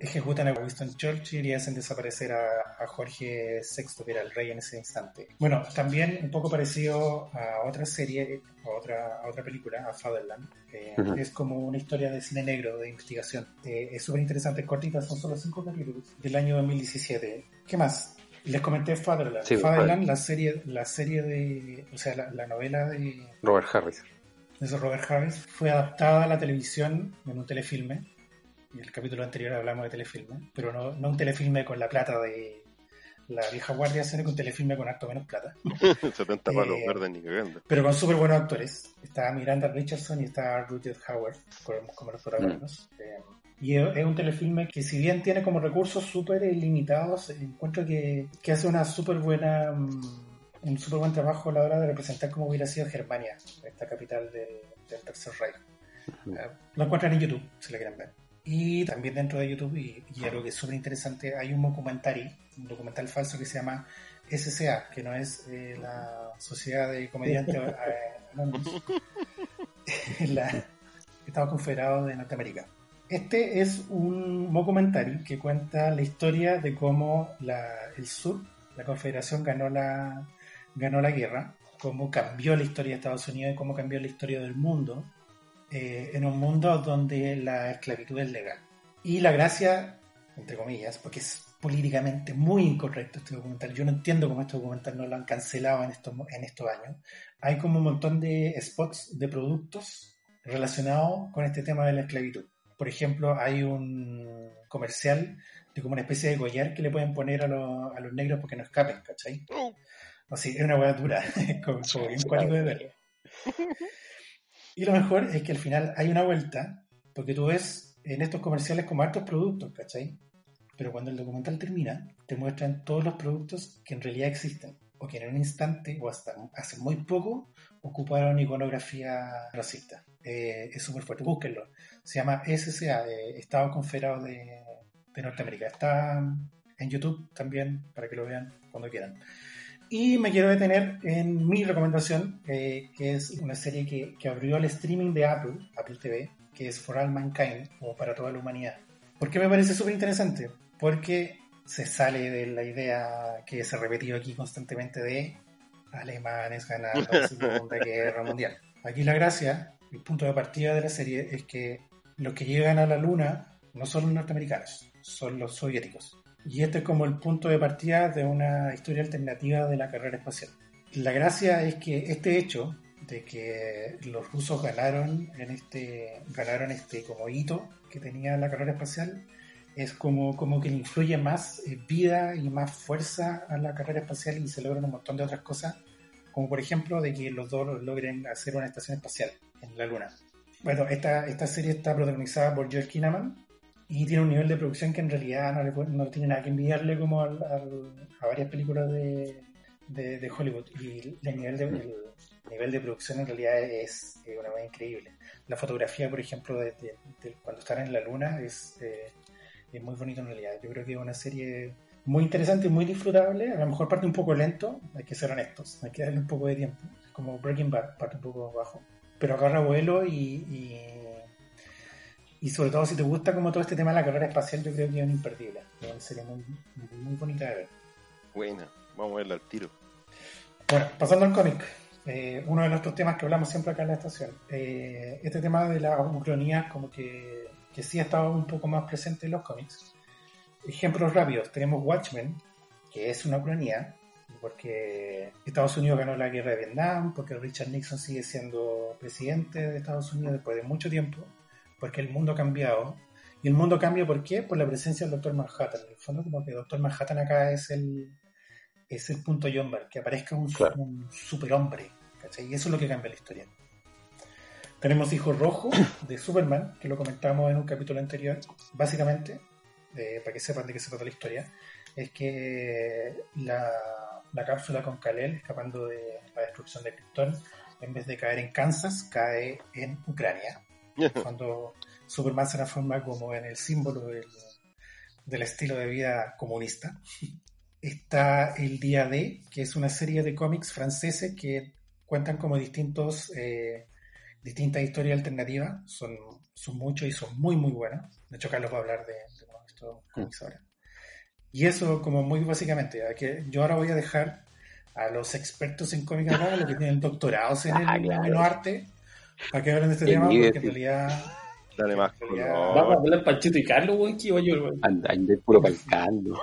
ejecutan a Winston Churchill y hacen desaparecer a, a Jorge VI, que era el rey en ese instante. Bueno, también un poco parecido a otra serie, a otra, a otra película, a Fatherland. eh. Es como una historia de cine negro, de investigación. Eh, es súper interesante, es cortita, son solo cinco capítulos, del año 2017. ¿Qué más? Les comenté Fatherland. Sí, Fatherland, la serie, la serie de, o sea, la, la novela de, Robert Harris. De ese Robert Harris fue adaptada a la televisión en un telefilme. Y el capítulo anterior hablamos de telefilme, pero no, no un telefilme con la plata de la vieja guardia, sino que un telefilme con harto menos plata. (laughs) 70 palos Eh, verdes ni cagando. Pero con súper buenos actores. Está Miranda Richardson y está Rutger Hauer como, los protagonistas. Eh, y es es un telefilme que si bien tiene como recursos súper limitados, encuentro que, que hace una súper buena... mm, un súper buen trabajo a la hora de representar cómo hubiera sido Germania, esta capital del, del Tercer Reich. Eh, lo encuentran en YouTube, si la quieren ver. Y también dentro de YouTube, y, y algo que es súper interesante, hay un documentary, un documental falso que se llama SCA, que no es eh, la Sociedad de Comediantes (laughs) eh, (laughs) la Estado Confederado de Norteamérica. Este es un documentary que cuenta la historia de cómo la- el sur, la Confederación, ganó la, ganó la guerra, cómo cambió la historia de Estados Unidos y cómo cambió la historia del mundo eh, en un mundo donde la esclavitud es legal. Y la gracia, entre comillas, porque es políticamente muy incorrecto este documental, yo no entiendo cómo este documental no lo han cancelado en estos, en estos años, hay como un montón de spots de productos relacionados con este tema de la esclavitud. Por ejemplo, hay un comercial de como una especie de collar que le pueden poner a, los- a los negros porque no escapen, ¿cachai? Así, es una hueá dura, (laughs) como, como bien cuático de ver. (laughs) Y lo mejor es que al final hay una vuelta, porque tú ves en estos comerciales como hartos productos, ¿cachai? Pero cuando el documental termina, te muestran todos los productos que en realidad existen, o que en un instante, o hasta hace muy poco, ocuparon iconografía racista. Eh, es súper fuerte, búsquenlo. Se llama SCA, eh, Estado Confederado de, de Norteamérica. Está en YouTube también, para que lo vean cuando quieran. Y me quiero detener en mi recomendación, eh, que es una serie que, que abrió el streaming de Apple, Apple TV, que es For All Mankind, o para toda la humanidad. ¿Por qué me parece súper interesante? Porque se sale de la idea que se ha repetido aquí constantemente de alemanes ganando la (laughs) Segunda Guerra Mundial. Aquí la gracia, el punto de partida de la serie es que los que llegan a la Luna no son los norteamericanos, son los soviéticos. Y este es como el punto de partida de una historia alternativa de la carrera espacial. La gracia es que este hecho de que los rusos ganaron en este ganaron este como hito que tenía la carrera espacial es como, como que le influye más eh, vida y más fuerza a la carrera espacial y se logran un montón de otras cosas, como por ejemplo de que los dos logren hacer una estación espacial en la Luna. Bueno, esta, esta serie está protagonizada por George Kinnaman, y tiene un nivel de producción que en realidad no, le no tiene nada que envidiarle como al- al- a varias películas de, de, de Hollywood. Y el nivel de, el nivel de producción en realidad es eh, una cosa increíble. La fotografía, por ejemplo, de- de cuando están en la luna es, eh, es muy bonito en realidad. Yo creo que es una serie muy interesante y muy disfrutable. A lo mejor parte un poco lento, hay que ser honestos, hay que darle un poco de tiempo. Como Breaking Bad, parte un poco bajo. Pero agarra vuelo y, y, y sobre todo si te gusta como todo este tema de la carrera espacial, yo creo que es un imperdible. Una serie muy, muy bonita de ver. Buena, vamos a verla al tiro. Bueno, pasando al cómic, eh, uno de nuestros temas que hablamos siempre acá en la estación. Eh, este tema de la ucronía como que, que sí ha estado un poco más presente en los cómics. Ejemplos rápidos, tenemos Watchmen, que es una ucronía, porque Estados Unidos ganó la guerra de Vietnam, porque Richard Nixon sigue siendo presidente de Estados Unidos después de mucho tiempo, porque el mundo ha cambiado. Y el mundo cambia, ¿por qué? Por la presencia del Doctor Manhattan. En el fondo, como que Doctor Manhattan acá es el, es el punto Jumper, que aparezca un, Claro. un superhombre. ¿cachai? Y eso es lo que cambia la historia. Tenemos Hijo Rojo de Superman, que lo comentamos en un capítulo anterior. Básicamente, eh, para que sepan de qué se trata la historia, es que la, la cápsula con Kal-El, escapando de la destrucción de Krypton, en vez de caer en Kansas, cae en Ucrania. (laughs) Cuando Superman se transforma como en el símbolo del, del estilo de vida comunista (laughs) está el Día D, que es una serie de cómics franceses que cuentan como distintos, eh, distintas historias alternativas. Son, son muchos y son muy, muy buenas. De hecho, Carlos va a hablar de, de estos cómics ahora. Y eso, como muy básicamente, que yo ahora voy a dejar a los expertos en cómics acá, los que tienen doctorados en, el, Ah, claro. en los artes, para que hablen de este tema, porque en realidad Dale más realidad- Vamos a color. hablar Panchito y Carlos, weón, que iba yo, weón. Anda, anda puro palcando.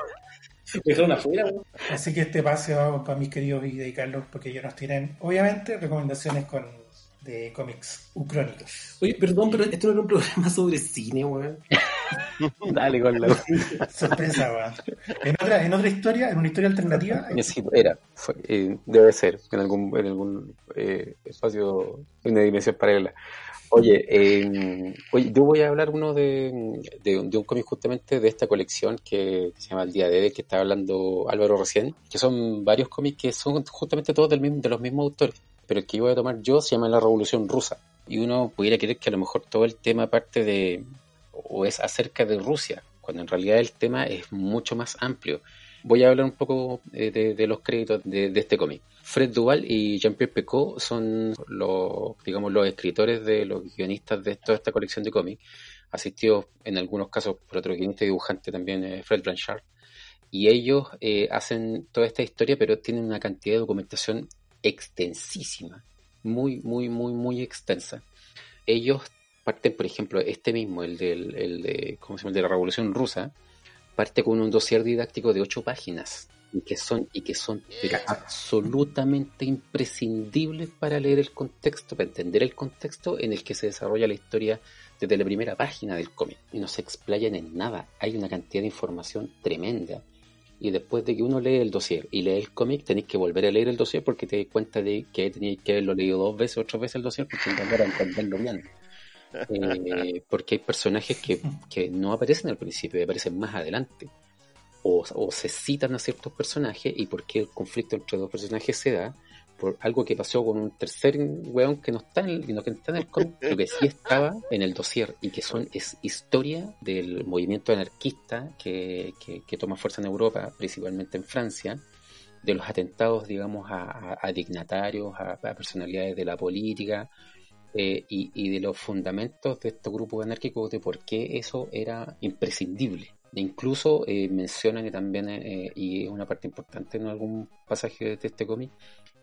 Dejaron afuera, weón. Así que este pase va para mis queridos y dedicarlos porque ellos nos tienen, obviamente, recomendaciones con, de cómics ucrónicos. Oye, perdón, pero esto no era un (laughs) programa sobre cine, weón. (laughs) Dale con la. (laughs) Sorpresa, weón. En otra, en otra historia, en una historia alternativa, Sí, era, fue, eh, debe ser, en algún, en algún eh, espacio, en una dimensión paralela. Oye, eh, oye, yo voy a hablar uno de, de, un- de un cómic justamente de esta colección que, se llama El Día de, del que estaba hablando Álvaro recién, que son varios cómics que son justamente todos del mismo, de los mismos autores, pero el que yo voy a tomar yo se llama La Revolución Rusa. Y uno pudiera creer que a lo mejor todo el tema parte de, o es acerca de Rusia, cuando en realidad el tema es mucho más amplio. Voy a hablar un poco eh, de, los créditos de, de este cómic. Fred Duval y Jean-Pierre Pecot son los, digamos, los escritores de los guionistas de toda esta colección de cómics, asistidos en algunos casos por otro guionista y dibujante también, eh, Fred Blanchard. Y ellos eh, hacen toda esta historia, pero tienen una cantidad de documentación extensísima, muy, muy, muy, muy extensa. Ellos parten, por ejemplo, este mismo, el, del, el de, ¿cómo se llama? De la Revolución Rusa, parte con un dossier didáctico de ocho páginas y que son y que son absolutamente imprescindibles para leer el contexto, para entender el contexto en el que se desarrolla la historia desde la primera página del cómic y no se explayan en nada. Hay una cantidad de información tremenda y después de que uno lee el dossier y lee el cómic tenéis que volver a leer el dossier porque te das cuenta de que tenéis que haberlo leído dos veces o tres veces el dossier porque intentar entenderlo bien. Eh, porque hay personajes que, que no aparecen al principio, aparecen más adelante. O, o se citan a ciertos personajes y por qué el conflicto entre dos personajes se da por algo que pasó con un tercer weón que no está en el, que está en el cómic, que sí estaba en el dossier y que son es historia del movimiento anarquista que, que, toma fuerza en Europa, principalmente en Francia, de los atentados, digamos, a, dignatarios, a personalidades de la política, eh, y, y de los fundamentos de estos grupos anárquicos de por qué eso era imprescindible. E incluso eh, mencionan que también, eh, y es una parte importante en algún pasaje de este cómic,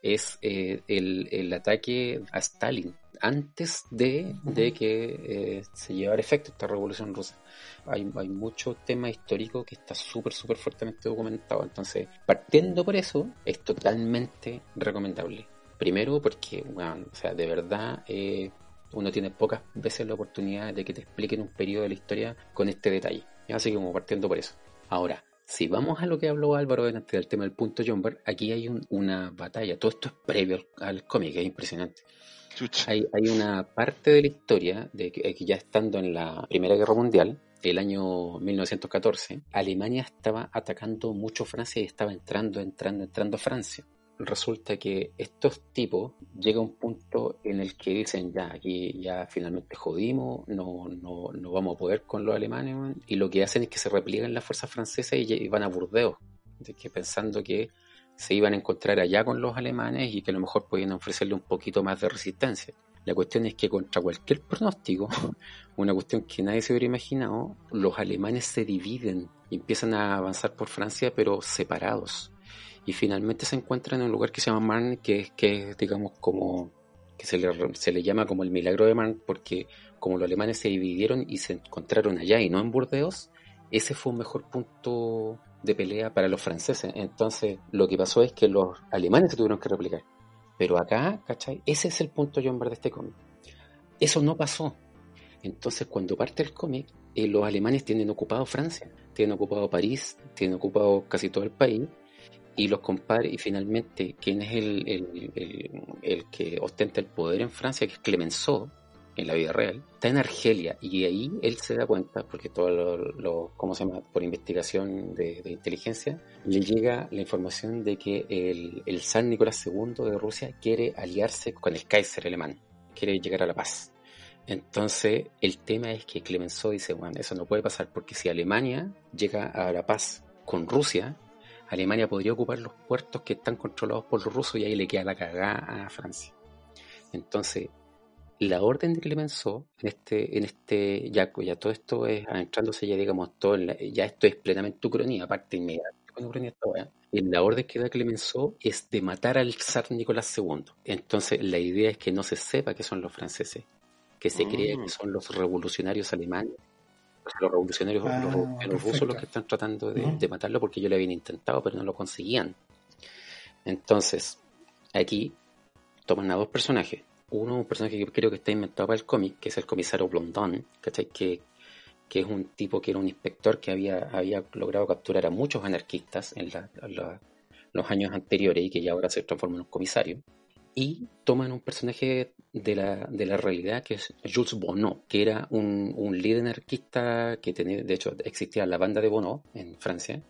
es eh, el, el ataque a Stalin antes de, de que eh, se llevara a efecto esta revolución rusa. Hay, hay mucho tema histórico que está súper, súper fuertemente documentado. Entonces, partiendo por eso, es totalmente recomendable. Primero porque, bueno, o sea, de verdad eh, uno tiene pocas veces la oportunidad de que te expliquen un periodo de la historia con este detalle. Así que como partiendo por eso. Ahora, si vamos a lo que habló Álvaro delante del tema del punto Jumper, aquí hay un- una batalla. Todo esto es previo al, al cómic, es impresionante. Hay, hay una parte de la historia de que, que ya estando en la Primera Guerra Mundial, el año 1914, Alemania estaba atacando mucho Francia y estaba entrando, entrando, entrando a Francia. Resulta que estos tipos llega a un punto en el que dicen ya aquí ya finalmente jodimos, no, no, no vamos a poder con los alemanes man", y lo que hacen es que se repliegan las fuerzas francesas y, y van a Burdeos, de que pensando que se iban a encontrar allá con los alemanes y que a lo mejor podían ofrecerle un poquito más de resistencia. La cuestión es que contra cualquier pronóstico, (laughs) una cuestión que nadie se hubiera imaginado, los alemanes se dividen y empiezan a avanzar por Francia, pero separados. Y finalmente se encuentran en un lugar que se llama Marne, que es, que digamos, como que se le, se le llama como el milagro de Marne, porque como los alemanes se dividieron y se encontraron allá y no en Burdeos, ese fue un mejor punto de pelea para los franceses. Entonces, lo que pasó es que los alemanes se tuvieron que replicar. Pero acá, ¿cachai? Ese es el punto Jumper de este cómic. Eso no pasó. Entonces, cuando parte el cómic, eh, los alemanes tienen ocupado Francia, tienen ocupado París, tienen ocupado casi todo el país, y los compadres, y finalmente, ¿quién es el, el, el, que ostenta el poder en Francia? Que es Clemenceau, en la vida real, está en Argelia, y ahí él se da cuenta, porque todo lo, lo ¿cómo se llama? Por investigación de, de inteligencia, le llega la información de que el, el zar Nicolás II de Rusia quiere aliarse con el Kaiser alemán, quiere llegar a la paz. Entonces, el tema es que Clemenceau dice, bueno, eso no puede pasar porque si Alemania llega a la paz con Rusia, Alemania podría ocupar los puertos que están controlados por los rusos y ahí le queda la cagada a Francia. Entonces, la orden de Clemenceau, en este, en este, ya, ya todo esto es adentrándose ya digamos todo, en la- ya esto es plenamente ucronía, aparte inmediata con ucronía esta weá. Y la orden que da Clemenceau es de matar al zar Nicolás II. Entonces la idea es que no se sepa que son los franceses, que se crea Mm. que son los revolucionarios alemanes, los revolucionarios, Ah, los revolucionarios rusos los que están tratando de, matarlo porque ellos lo habían intentado pero no lo conseguían. Entonces, aquí toman a dos personajes. Uno, un personaje que creo que está inventado para el cómic, que es el comisario Blondon, ¿cachai? Que, que es un tipo que era un inspector que había, había logrado capturar a muchos anarquistas en la- la- los años anteriores y que ya ahora se transforma en un comisario. Y toman un personaje de la, de la realidad que es Jules Bonneau, que era un, un líder anarquista que tenía, de hecho existía la banda de Bonneau en Francia,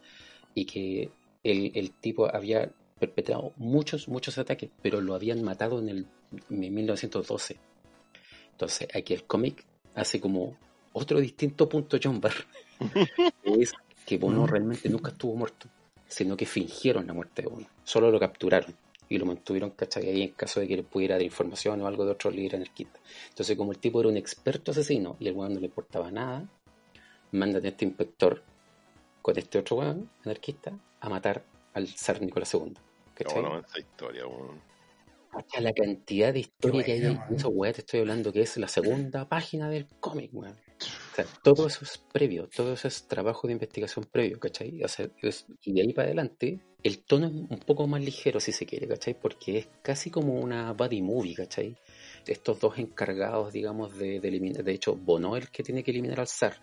y que el, el tipo había perpetrado muchos, muchos ataques, pero lo habían matado en el en 1912. Entonces, aquí el cómic hace como otro distinto punto Jumper, (laughs) que es que Ujú. realmente nunca estuvo muerto, sino que fingieron la muerte de Bono, solo lo capturaron y lo mantuvieron, ¿cachai? Ahí en caso de que le pudiera dar información o algo de otro líder anarquista. Entonces, como el tipo era un experto asesino y el weón no le importaba nada, mandan a este inspector con este otro weón anarquista a matar al zar Nicolás II. ¿cachai? No, no, esa historia, weón. Cacha la cantidad de historia que hay ahí. man. Eso, weá, te estoy hablando que es la segunda página del cómic, weón. O sea, (laughs) todo eso es previo, todo eso es trabajo de investigación previo, ¿cachai? O sea, es- y de ahí para adelante, el tono es un poco más ligero, si se quiere, ¿cachai? Porque es casi como una buddy movie, ¿cachai? Estos dos encargados, digamos, de, de eliminar, de hecho, Bono es el que tiene que eliminar al zar.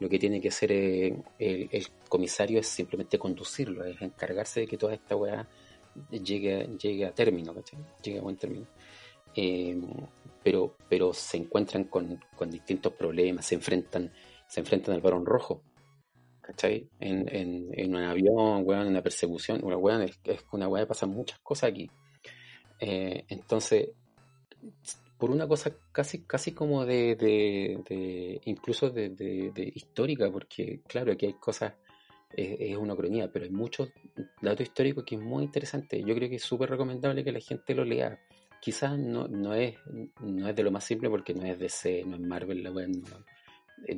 Lo que tiene que hacer el, el comisario es simplemente conducirlo, es encargarse de que toda esta weá llegue, llegue a término, ¿cachai? Llegue a buen término. Eh, pero, pero se encuentran con, con distintos problemas, se enfrentan, se enfrentan al varón rojo, ¿cachai? En, un avión, weón, en una persecución, una weón, es, es una weá, pasan muchas cosas aquí. Eh, entonces, por una cosa casi, casi como de, de, incluso de, histórica, porque claro, aquí hay cosas, es, una cronía, pero hay muchos datos históricos que es muy interesante. Yo creo que es súper recomendable que la gente lo lea. Quizás no, no, es, no es de lo más simple porque no es DC, no es Marvel, la wea, no,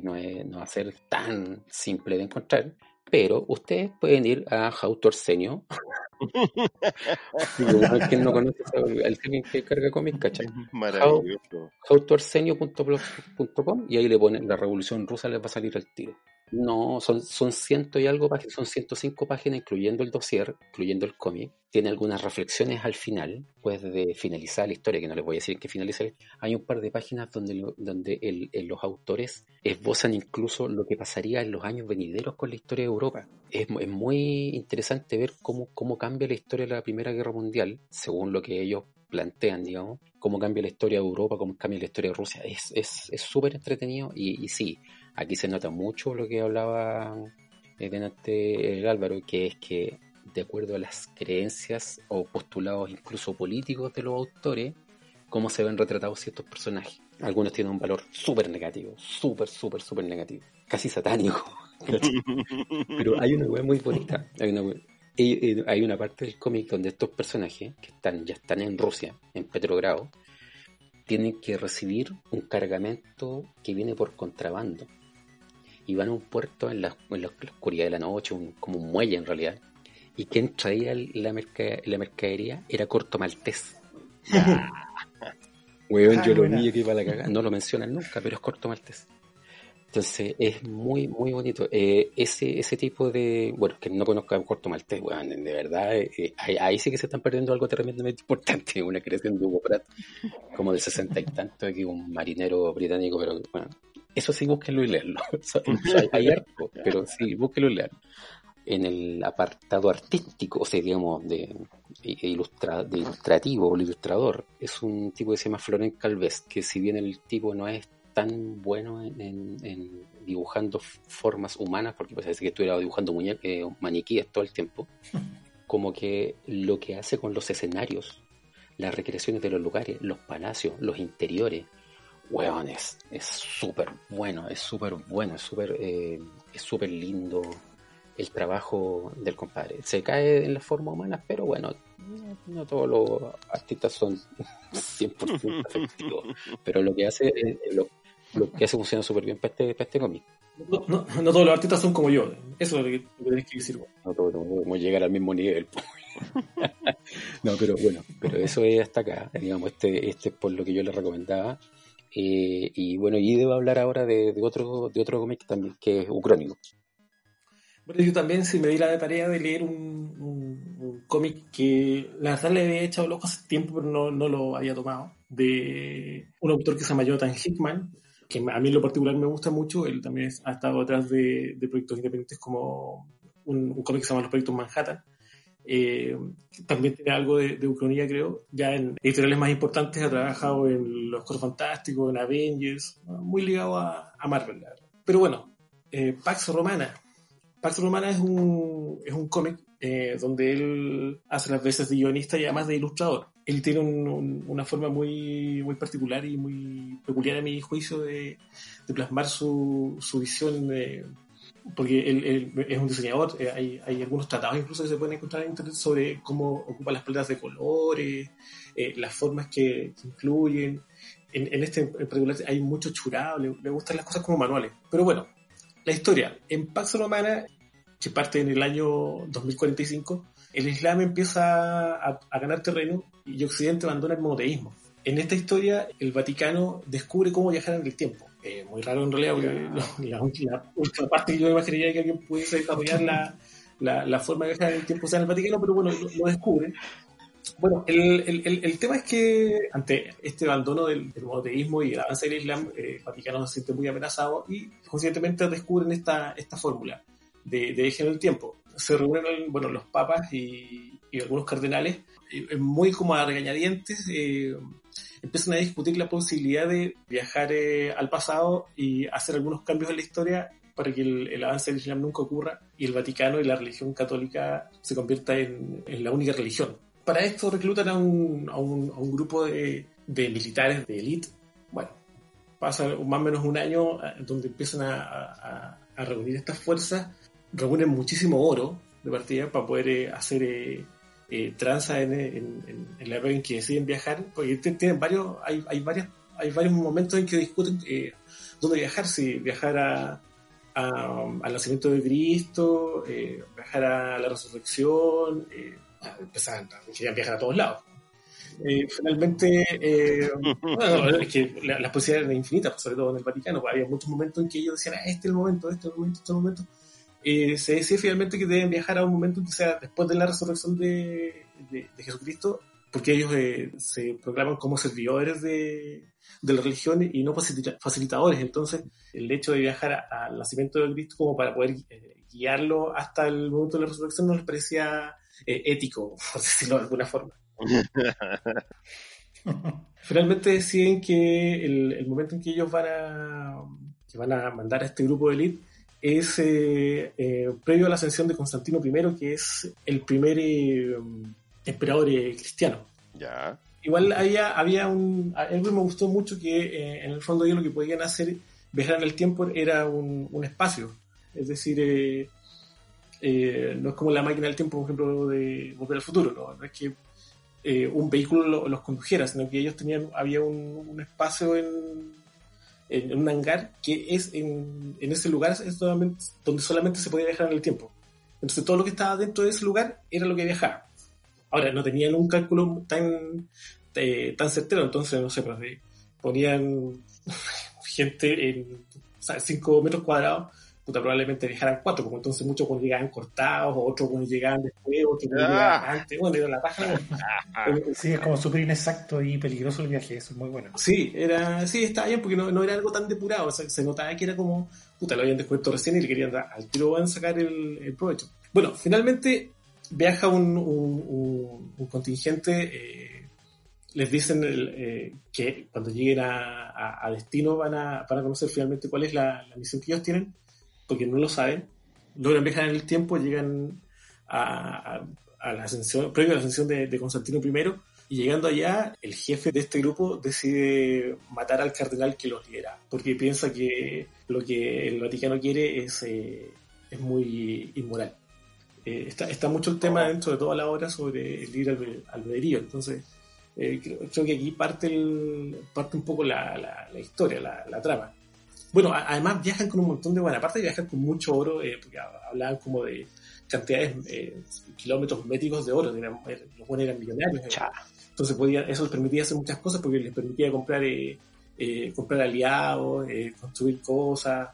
no, es, no va a ser tan simple de encontrar, pero ustedes pueden ir a Jauto Arsenio. (laughs) Igual quien no conoce el que carga cómics, ¿cachai? (laughs) Maravilloso. y ahí le ponen la revolución rusa les va a salir al tiro. No, son, son ciento y algo páginas, son 105 páginas incluyendo el dossier, incluyendo el cómic. Tiene algunas reflexiones al final, pues de finalizar la historia, que no les voy a decir que finalice. Hay un par de páginas donde, donde los autores esbozan incluso lo que pasaría en los años venideros con la historia de Europa. Es, es muy interesante ver cómo, cómo cambia la historia de la Primera Guerra Mundial, según lo que ellos plantean, digamos, cómo cambia la historia de Europa, cómo cambia la historia de Rusia. Es es- es súper entretenido y sí, Aquí se nota mucho lo que hablaba eh, delante el Álvaro, que es que de acuerdo a las creencias o postulados incluso políticos de los autores, cómo se ven retratados ciertos personajes. Algunos tienen un valor súper negativo, súper, súper, súper negativo, casi satánico. (laughs) Pero hay una web muy bonita. Hay una, hay una parte del cómic donde estos personajes, que están, ya están en Rusia, en Petrogrado, tienen que recibir un cargamento que viene por contrabando. Y van a un puerto en la, en la- la oscuridad de la noche, un- como un muelle en realidad. Y quien traía la, merca- la mercadería era Corto Maltés. (laughs) Weón, Ah, yo lo buena. vi aquí para la cagada. No lo mencionan nunca, pero es Corto Maltés. Entonces es muy, muy bonito. Eh, ese, ese tipo de. Bueno, que no conozca a Corto Maltés, weón, de verdad, eh, ahí, ahí sí que se están perdiendo algo tremendamente importante. (laughs) Una creación de Hugo Pratt, como del sesenta y tanto, aquí un marinero británico, pero bueno, eso sí, búsquenlo y leerlo. O sea, hay, harto, pero sí, búsquenlo y leerlo. En el apartado artístico, o sea, digamos, de, ilustra, de ilustrativo o ilustrador, es un tipo que se llama Florent Calves, que si bien el tipo no es tan bueno en, en- en dibujando formas humanas, porque parece que estuviera dibujando muñe- eh, maniquíes todo el tiempo, (laughs) como que lo que hace con los escenarios, las recreaciones de los lugares, los palacios, los interiores, weón, es es súper bueno, es súper bueno, es súper eh, es súper lindo el trabajo del compadre. Se cae en las formas humanas, pero bueno, no, no todos los artistas son (laughs) 100% efectivos. Pero lo que hace, eh, lo, lo que hace funciona súper bien para este, para este cómic. No, no- no todos los artistas son como yo. Eso es lo que, lo que tenés que decir. No todos podemos llegar al mismo nivel. (laughs) no, pero bueno, pero eso es hasta acá. Digamos, este, este es por lo que yo le recomendaba. Eh, y bueno, y debo hablar ahora de, de otro, de otro cómic también, que es Ucrónico. Bueno, yo también sí me di la tarea de leer un, un- cómic que la verdad le había echado loco hace tiempo, pero no, no lo había tomado. De un autor que se llama Jonathan Hickman, que a mí lo particular me gusta mucho. Él también ha estado detrás de, de proyectos independientes como un cómic que se llama Los Proyectos Manhattan. Eh, también tiene algo de, de creo. Ya en editoriales más importantes ha trabajado en Los Cuatro Fantásticos, en Avengers, muy ligado a, a Marvel, la verdad. Pero bueno, eh, Pax Romana. Pax Romana es un, es un cómic eh, donde él hace las veces de guionista y además de ilustrador. Él tiene un- un- una forma muy, muy particular y muy peculiar a mi juicio de, de plasmar su, su visión, de- porque él, él es un diseñador, eh, hay, hay algunos tratados incluso que se pueden encontrar en internet sobre cómo ocupa las paletas de colores, eh, las formas que, que incluyen. En, en este en particular hay mucho churado, le, le gustan las cosas como manuales. Pero bueno, la historia. En Pax Romana, que parte en el año 2045, el Islam empieza a, a ganar terreno y Occidente abandona el monoteísmo. En esta historia, el Vaticano descubre cómo viajar en el tiempo. Eh, muy raro en realidad, porque (laughs) la, la última parte que yo imaginaría que alguien pudiese desarrollar la, la, la forma de viajar en el tiempo sea en el Vaticano, pero bueno, lo, lo descubre. Bueno, el, el, el, tema es que ante este abandono del, del monoteísmo y el avance del Islam, eh, el Vaticano se siente muy amenazado y conscientemente descubren esta, esta fórmula de, de en el tiempo. Se reúnen bueno, los papas y, y algunos cardenales, eh, muy como a regañadientes, eh, empiezan a discutir la posibilidad de viajar eh, al pasado y hacer algunos cambios en la historia para que el, el avance del Islam nunca ocurra y el Vaticano y la religión católica se convierta en, en la única religión. Para esto reclutan a un, a un, a un grupo de, de militares de élite. Bueno, pasa más o menos un año donde empiezan a, a- a reunir estas fuerzas, reúnen muchísimo oro de partida para poder eh, hacer eh, eh, tranza en, en- en- en la época en que deciden viajar, porque tienen varios, hay, hay, varias, hay varios momentos en que discuten eh, dónde viajar, si viajar a, a- al nacimiento de Cristo, eh, viajar a la resurrección, eh, empezaban, querían viajar a todos lados. Eh, finalmente, eh, (laughs) bueno, es que la- las posibilidades eran infinitas, sobre todo en el Vaticano, pues había muchos momentos en que ellos decían, ah, este es el momento, este es el momento, este es el momento. Eh, se decía finalmente que deben viajar a un momento en que sea después de la resurrección de, de- de Jesucristo, porque ellos eh, se proclaman como servidores de, de la religión y no facilita- facilitadores. Entonces, el hecho de viajar al nacimiento de Cristo como para poder eh, guiarlo hasta el momento de la resurrección no les parecía eh, ético, (laughs) por decirlo de alguna forma. (laughs) Finalmente deciden que el, el momento en que ellos van a que van a mandar a este grupo de élite es eh, eh, previo a la ascensión de Constantino I, que es el primer eh, emperador eh, cristiano. Ya. Igual había, había un... Algo que me gustó mucho que eh, en el fondo ellos lo que podían hacer, viajar en el tiempo, era un, un espacio. Es decir, eh, no es como la máquina del tiempo, por ejemplo, de Volver al Futuro, ¿no? No es que un vehículo lo- los condujera, sino que ellos tenían, había un, un espacio en, en un hangar que es en, ese lugar es donde solamente se podía viajar en el tiempo. Entonces todo lo que estaba dentro de ese lugar era lo que viajaba. Ahora, no tenían un cálculo tan, eh, tan certero, entonces, no sé, pues, eh, ponían (laughs) gente en 5 metros cuadrados, puta, probablemente viajaran 4, como entonces muchos cuando llegaban cortados, o otros cuando llegaban después, otros cuando Ah. llegaban antes, bueno, era la paja. Eh, Sí, es como súper inexacto y peligroso el viaje, eso es muy bueno. Sí, era, sí, estaba bien porque no, no era algo tan depurado, o sea, se notaba que era como, puta, lo habían descubierto recién y le querían dar al tiro van a sacar el, el provecho. Bueno, finalmente viaja un, un, un- un contingente, eh, les dicen el, eh, que cuando lleguen a, a- a destino van a, van a conocer finalmente cuál es la, la misión que ellos tienen, porque no lo saben, logran viajar en el tiempo, llegan a, a- a la ascensión, previo a la ascensión de, de Constantino I, y llegando allá, el jefe de este grupo decide matar al cardenal que los lidera, porque piensa que lo que el Vaticano quiere es, eh, es muy inmoral. Eh, está, está mucho el tema dentro de toda la obra sobre el libre albe- albedrío, entonces eh, creo, creo que aquí parte, el, parte un poco la, la- la historia, la, la trama. Bueno, además viajan con un montón de buena aparte de viajar con mucho oro, eh, porque ha- hablaban como de cantidades, eh, kilómetros métricos de oro, eran- eh, los buenos eran millonarios. eh. Entonces podía, eso les permitía hacer muchas cosas porque les permitía comprar, eh, eh, comprar aliados, construir cosas.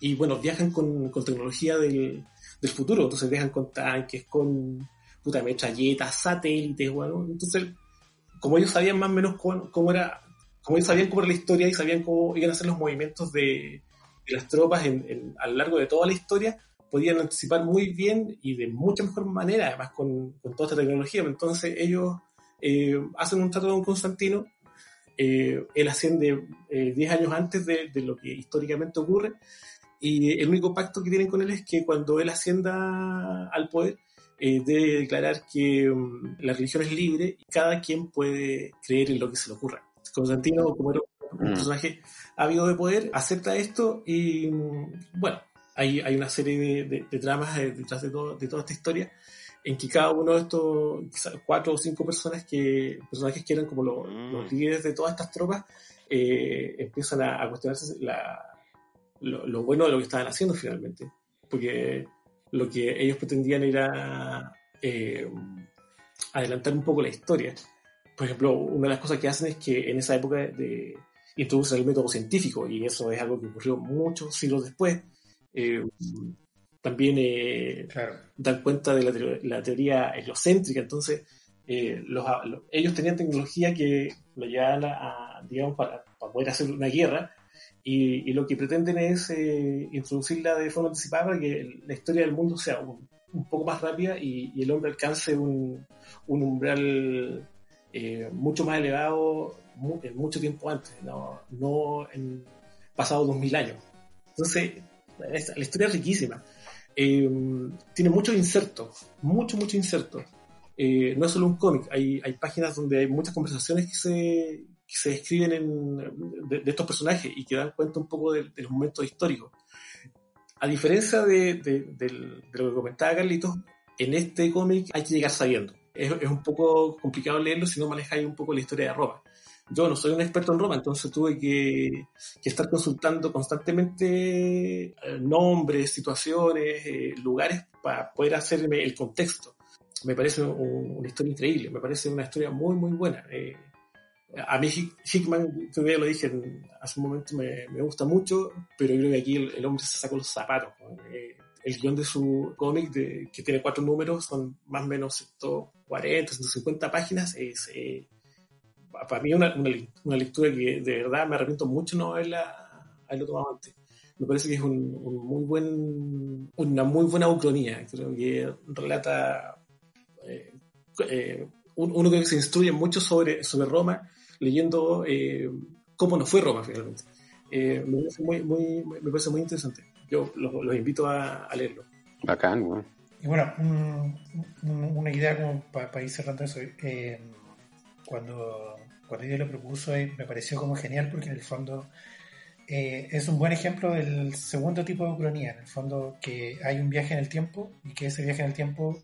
Y bueno, viajan con, con tecnología del, del futuro, entonces viajan con tanques, con puta metralletas, satélites, bueno. Entonces, como ellos sabían más o menos cómo, cómo era, como ellos sabían cómo era la historia y sabían cómo iban a ser los movimientos de, las tropas en, a lo largo de toda la historia, podían anticipar muy bien y de mucha mejor manera, además con, toda esta tecnología. Entonces ellos eh, hacen un trato con Constantino, eh, él asciende eh, 10 años antes de, lo que históricamente ocurre, y el único pacto que tienen con él es que cuando él ascienda al poder, eh, debe declarar que mm, la religión es libre y cada quien puede creer en lo que se le ocurra. Constantino, como era un Mm. personaje ávido de poder, acepta esto y bueno, hay, hay una serie de, de- de tramas eh, detrás de, todo- de toda esta historia en que cada uno de estos, quizás cuatro o cinco personas que, personajes que eran como los, Mm. los líderes de todas estas tropas, eh, empiezan a, a cuestionarse la, lo, lo bueno de lo que estaban haciendo finalmente. Porque lo que ellos pretendían era eh, adelantar un poco la historia. Por ejemplo, una de las cosas que hacen es que en esa época de, introducen el método científico y eso es algo que ocurrió muchos siglos después. Eh, también eh, Claro. dan cuenta de la, teo- la teoría heliocéntrica, entonces eh, los, los- ellos tenían tecnología que lo llevaban a, a, digamos, para, para poder hacer una guerra y, y lo que pretenden es eh, introducirla de forma anticipada para que la historia del mundo sea un, un poco más rápida y, y el hombre alcance un, un umbral eh, mucho más elevado mu- en mucho tiempo antes, no, no en pasados dos mil años. Entonces, esta- la historia es riquísima. Eh, tiene muchos insertos, mucho, mucho insertos. Eh, no es solo un cómic, hay, hay páginas donde hay muchas conversaciones que se, que se escriben en, de, de estos personajes y que dan cuenta un poco de, de los momentos históricos. A diferencia de, de lo que comentaba Carlitos, en este cómic hay que llegar sabiendo. Es, es un poco complicado leerlo si no manejáis un poco la historia de Roma. Yo no soy un experto en Roma, entonces tuve que, que estar consultando constantemente eh, nombres, situaciones, eh, lugares para poder hacerme el contexto. Me parece un- una historia increíble, me parece una historia muy, muy buena. Eh, a mí Hick- Hickman, que lo dije hace un momento, me, me gusta mucho, pero yo creo que aquí el, el hombre se sacó los zapatos. Eh, el guion de su cómic, de- que tiene cuatro números, son más o menos 140, 150 páginas, es... eh, para mí una, una, lectura que de verdad me arrepiento mucho no haberla, haberlo tomado antes. Me parece que es un, muy buen, una muy buena ucronía. Creo que relata, eh, eh, un- uno que se instruye mucho sobre, sobre Roma leyendo eh, cómo no fue Roma finalmente. me, parece muy, muy, me parece muy interesante. Yo los, los invito a, a leerlo. Bacán, weón. Y bueno, un- un- una idea como para ir cerrando eso. eh, cuando, cuando yo lo propuso, eh, me pareció como genial porque en el fondo eh, es un buen ejemplo del segundo tipo de ucronía. En el fondo, que hay un viaje en el tiempo y que ese viaje en el tiempo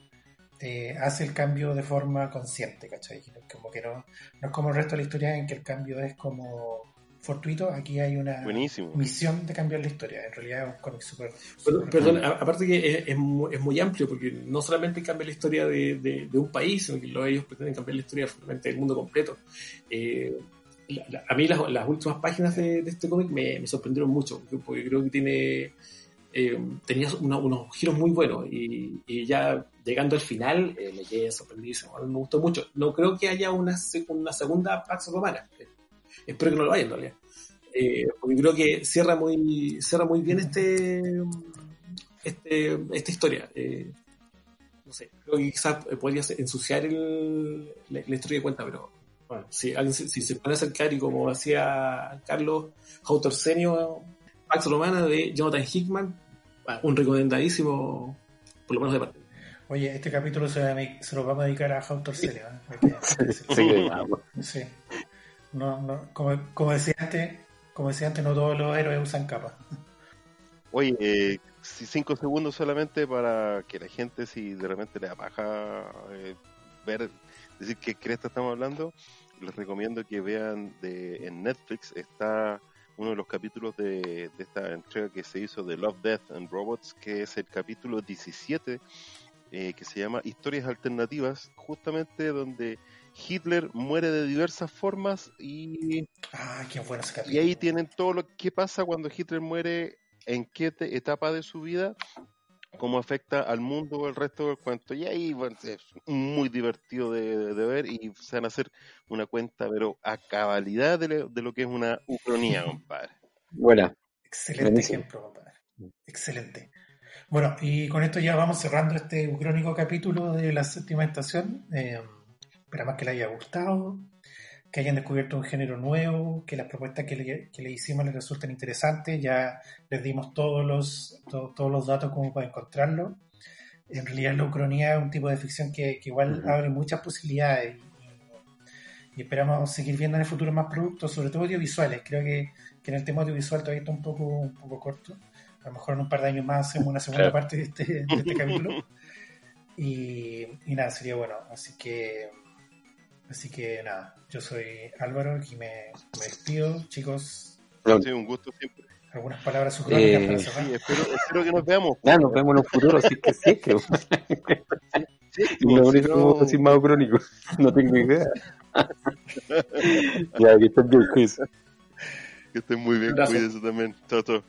eh, hace el cambio de forma consciente, ¿cachai? Como que no, no es como el resto de la historia en que el cambio es como fortuito. Aquí hay una Buenísimo. misión de cambiar la historia. En realidad es un cómic súper. Perdón, aparte que es, es muy, es muy amplio, porque no solamente cambia la historia de, de- de un país, sino que lo- ellos pretenden cambiar la historia del mundo completo. Eh, la- la- a mí las, las últimas páginas de, de este cómic me, me sorprendieron mucho, porque- creo que tiene eh, tenía una- unos giros muy buenos y, y ya llegando al final eh, me quedé sorprendidísimo. Me gustó mucho. No creo que haya una, una segunda Pax Romana. Espero que no lo haya en realidad. Eh, porque creo que cierra muy cierra muy bien este, este esta historia. Eh, no sé, creo que quizás podría ensuciar el, la, la historia de cuenta, pero bueno, si, alguien se- si se puede acercar y como hacía Carlos Hautorsenio, Pax Romana de Jonathan Hickman, ah, un recomendadísimo, por lo menos de parte. Oye, este capítulo se, va a- se lo vamos a dedicar a Hautor Serio. ¿eh? Decirlo. (laughs) Sí, ah, weón. Sí. No, no, como, como decía antes, como decía antes, no todos los héroes usan capa. Oye, eh, cinco segundos solamente para que la gente, si de repente le da paja eh, ver, decir qué cresta estamos hablando, les recomiendo que vean de, en Netflix, está uno de los capítulos de, de esta entrega que se hizo de Love, Death and Robots, que es el capítulo 17, eh, que se llama Historias Alternativas, justamente donde Hitler muere de diversas formas y Ah, qué bueno ese capítulo. y ahí tienen todo lo que pasa cuando Hitler muere, en qué te- etapa de su vida, cómo afecta al mundo o el resto del cuento. Y ahí bueno, es muy divertido de, de ver y se van a hacer una cuenta, pero a cabalidad de, lo- de lo que es una ucronía, (laughs) compadre. Buena. Excelente Buenísimo. ejemplo, compadre. Excelente. Bueno, y con esto ya vamos cerrando este ucrónico capítulo de la séptima estación. Eh, esperamos que les haya gustado, que hayan descubierto un género nuevo, que las propuestas que le, que le hicimos les resulten interesantes. Ya les dimos todos los, to- todos los datos como para encontrarlo. En realidad la ucronía es un tipo de ficción que, que igual Ujú. abre muchas posibilidades y, y esperamos seguir viendo en el futuro más productos, sobre todo audiovisuales. Creo que, que en el tema audiovisual todavía está un poco, un poco corto. A lo mejor en un par de años más hacemos una segunda Claro. parte de este, de este capítulo. (laughs) Y, y nada, sería bueno. Así que, así que nada, yo soy Álvaro y me, me despido. Chicos, un gusto siempre. algunas palabras ucrónicas Eh, para Sí, cerrar. espero, espero que nos veamos. Ya, nos vemos en un futuro, es que sí, que. Sí, (laughs) Y lo único sin más crónico. (laughs) No tengo idea. (laughs) ya, que estén bien, Chris. que estén muy bien, cuídense también. Chao, chao.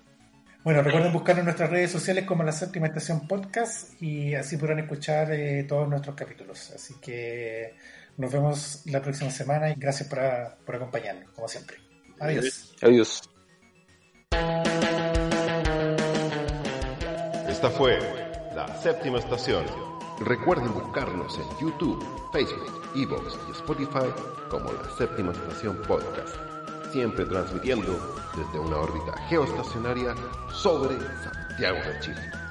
Bueno, recuerden buscarnos en nuestras redes sociales como la séptima estación podcast y así podrán escuchar eh, todos nuestros capítulos. Así que nos vemos la próxima semana y gracias por, por acompañarnos, como siempre. Adiós. Adiós. Esta fue la séptima estación. Recuerden buscarnos en YouTube, Facebook, Evox y Spotify como la séptima estación podcast. Siempre transmitiendo desde una órbita geoestacionaria sobre Santiago de Chile.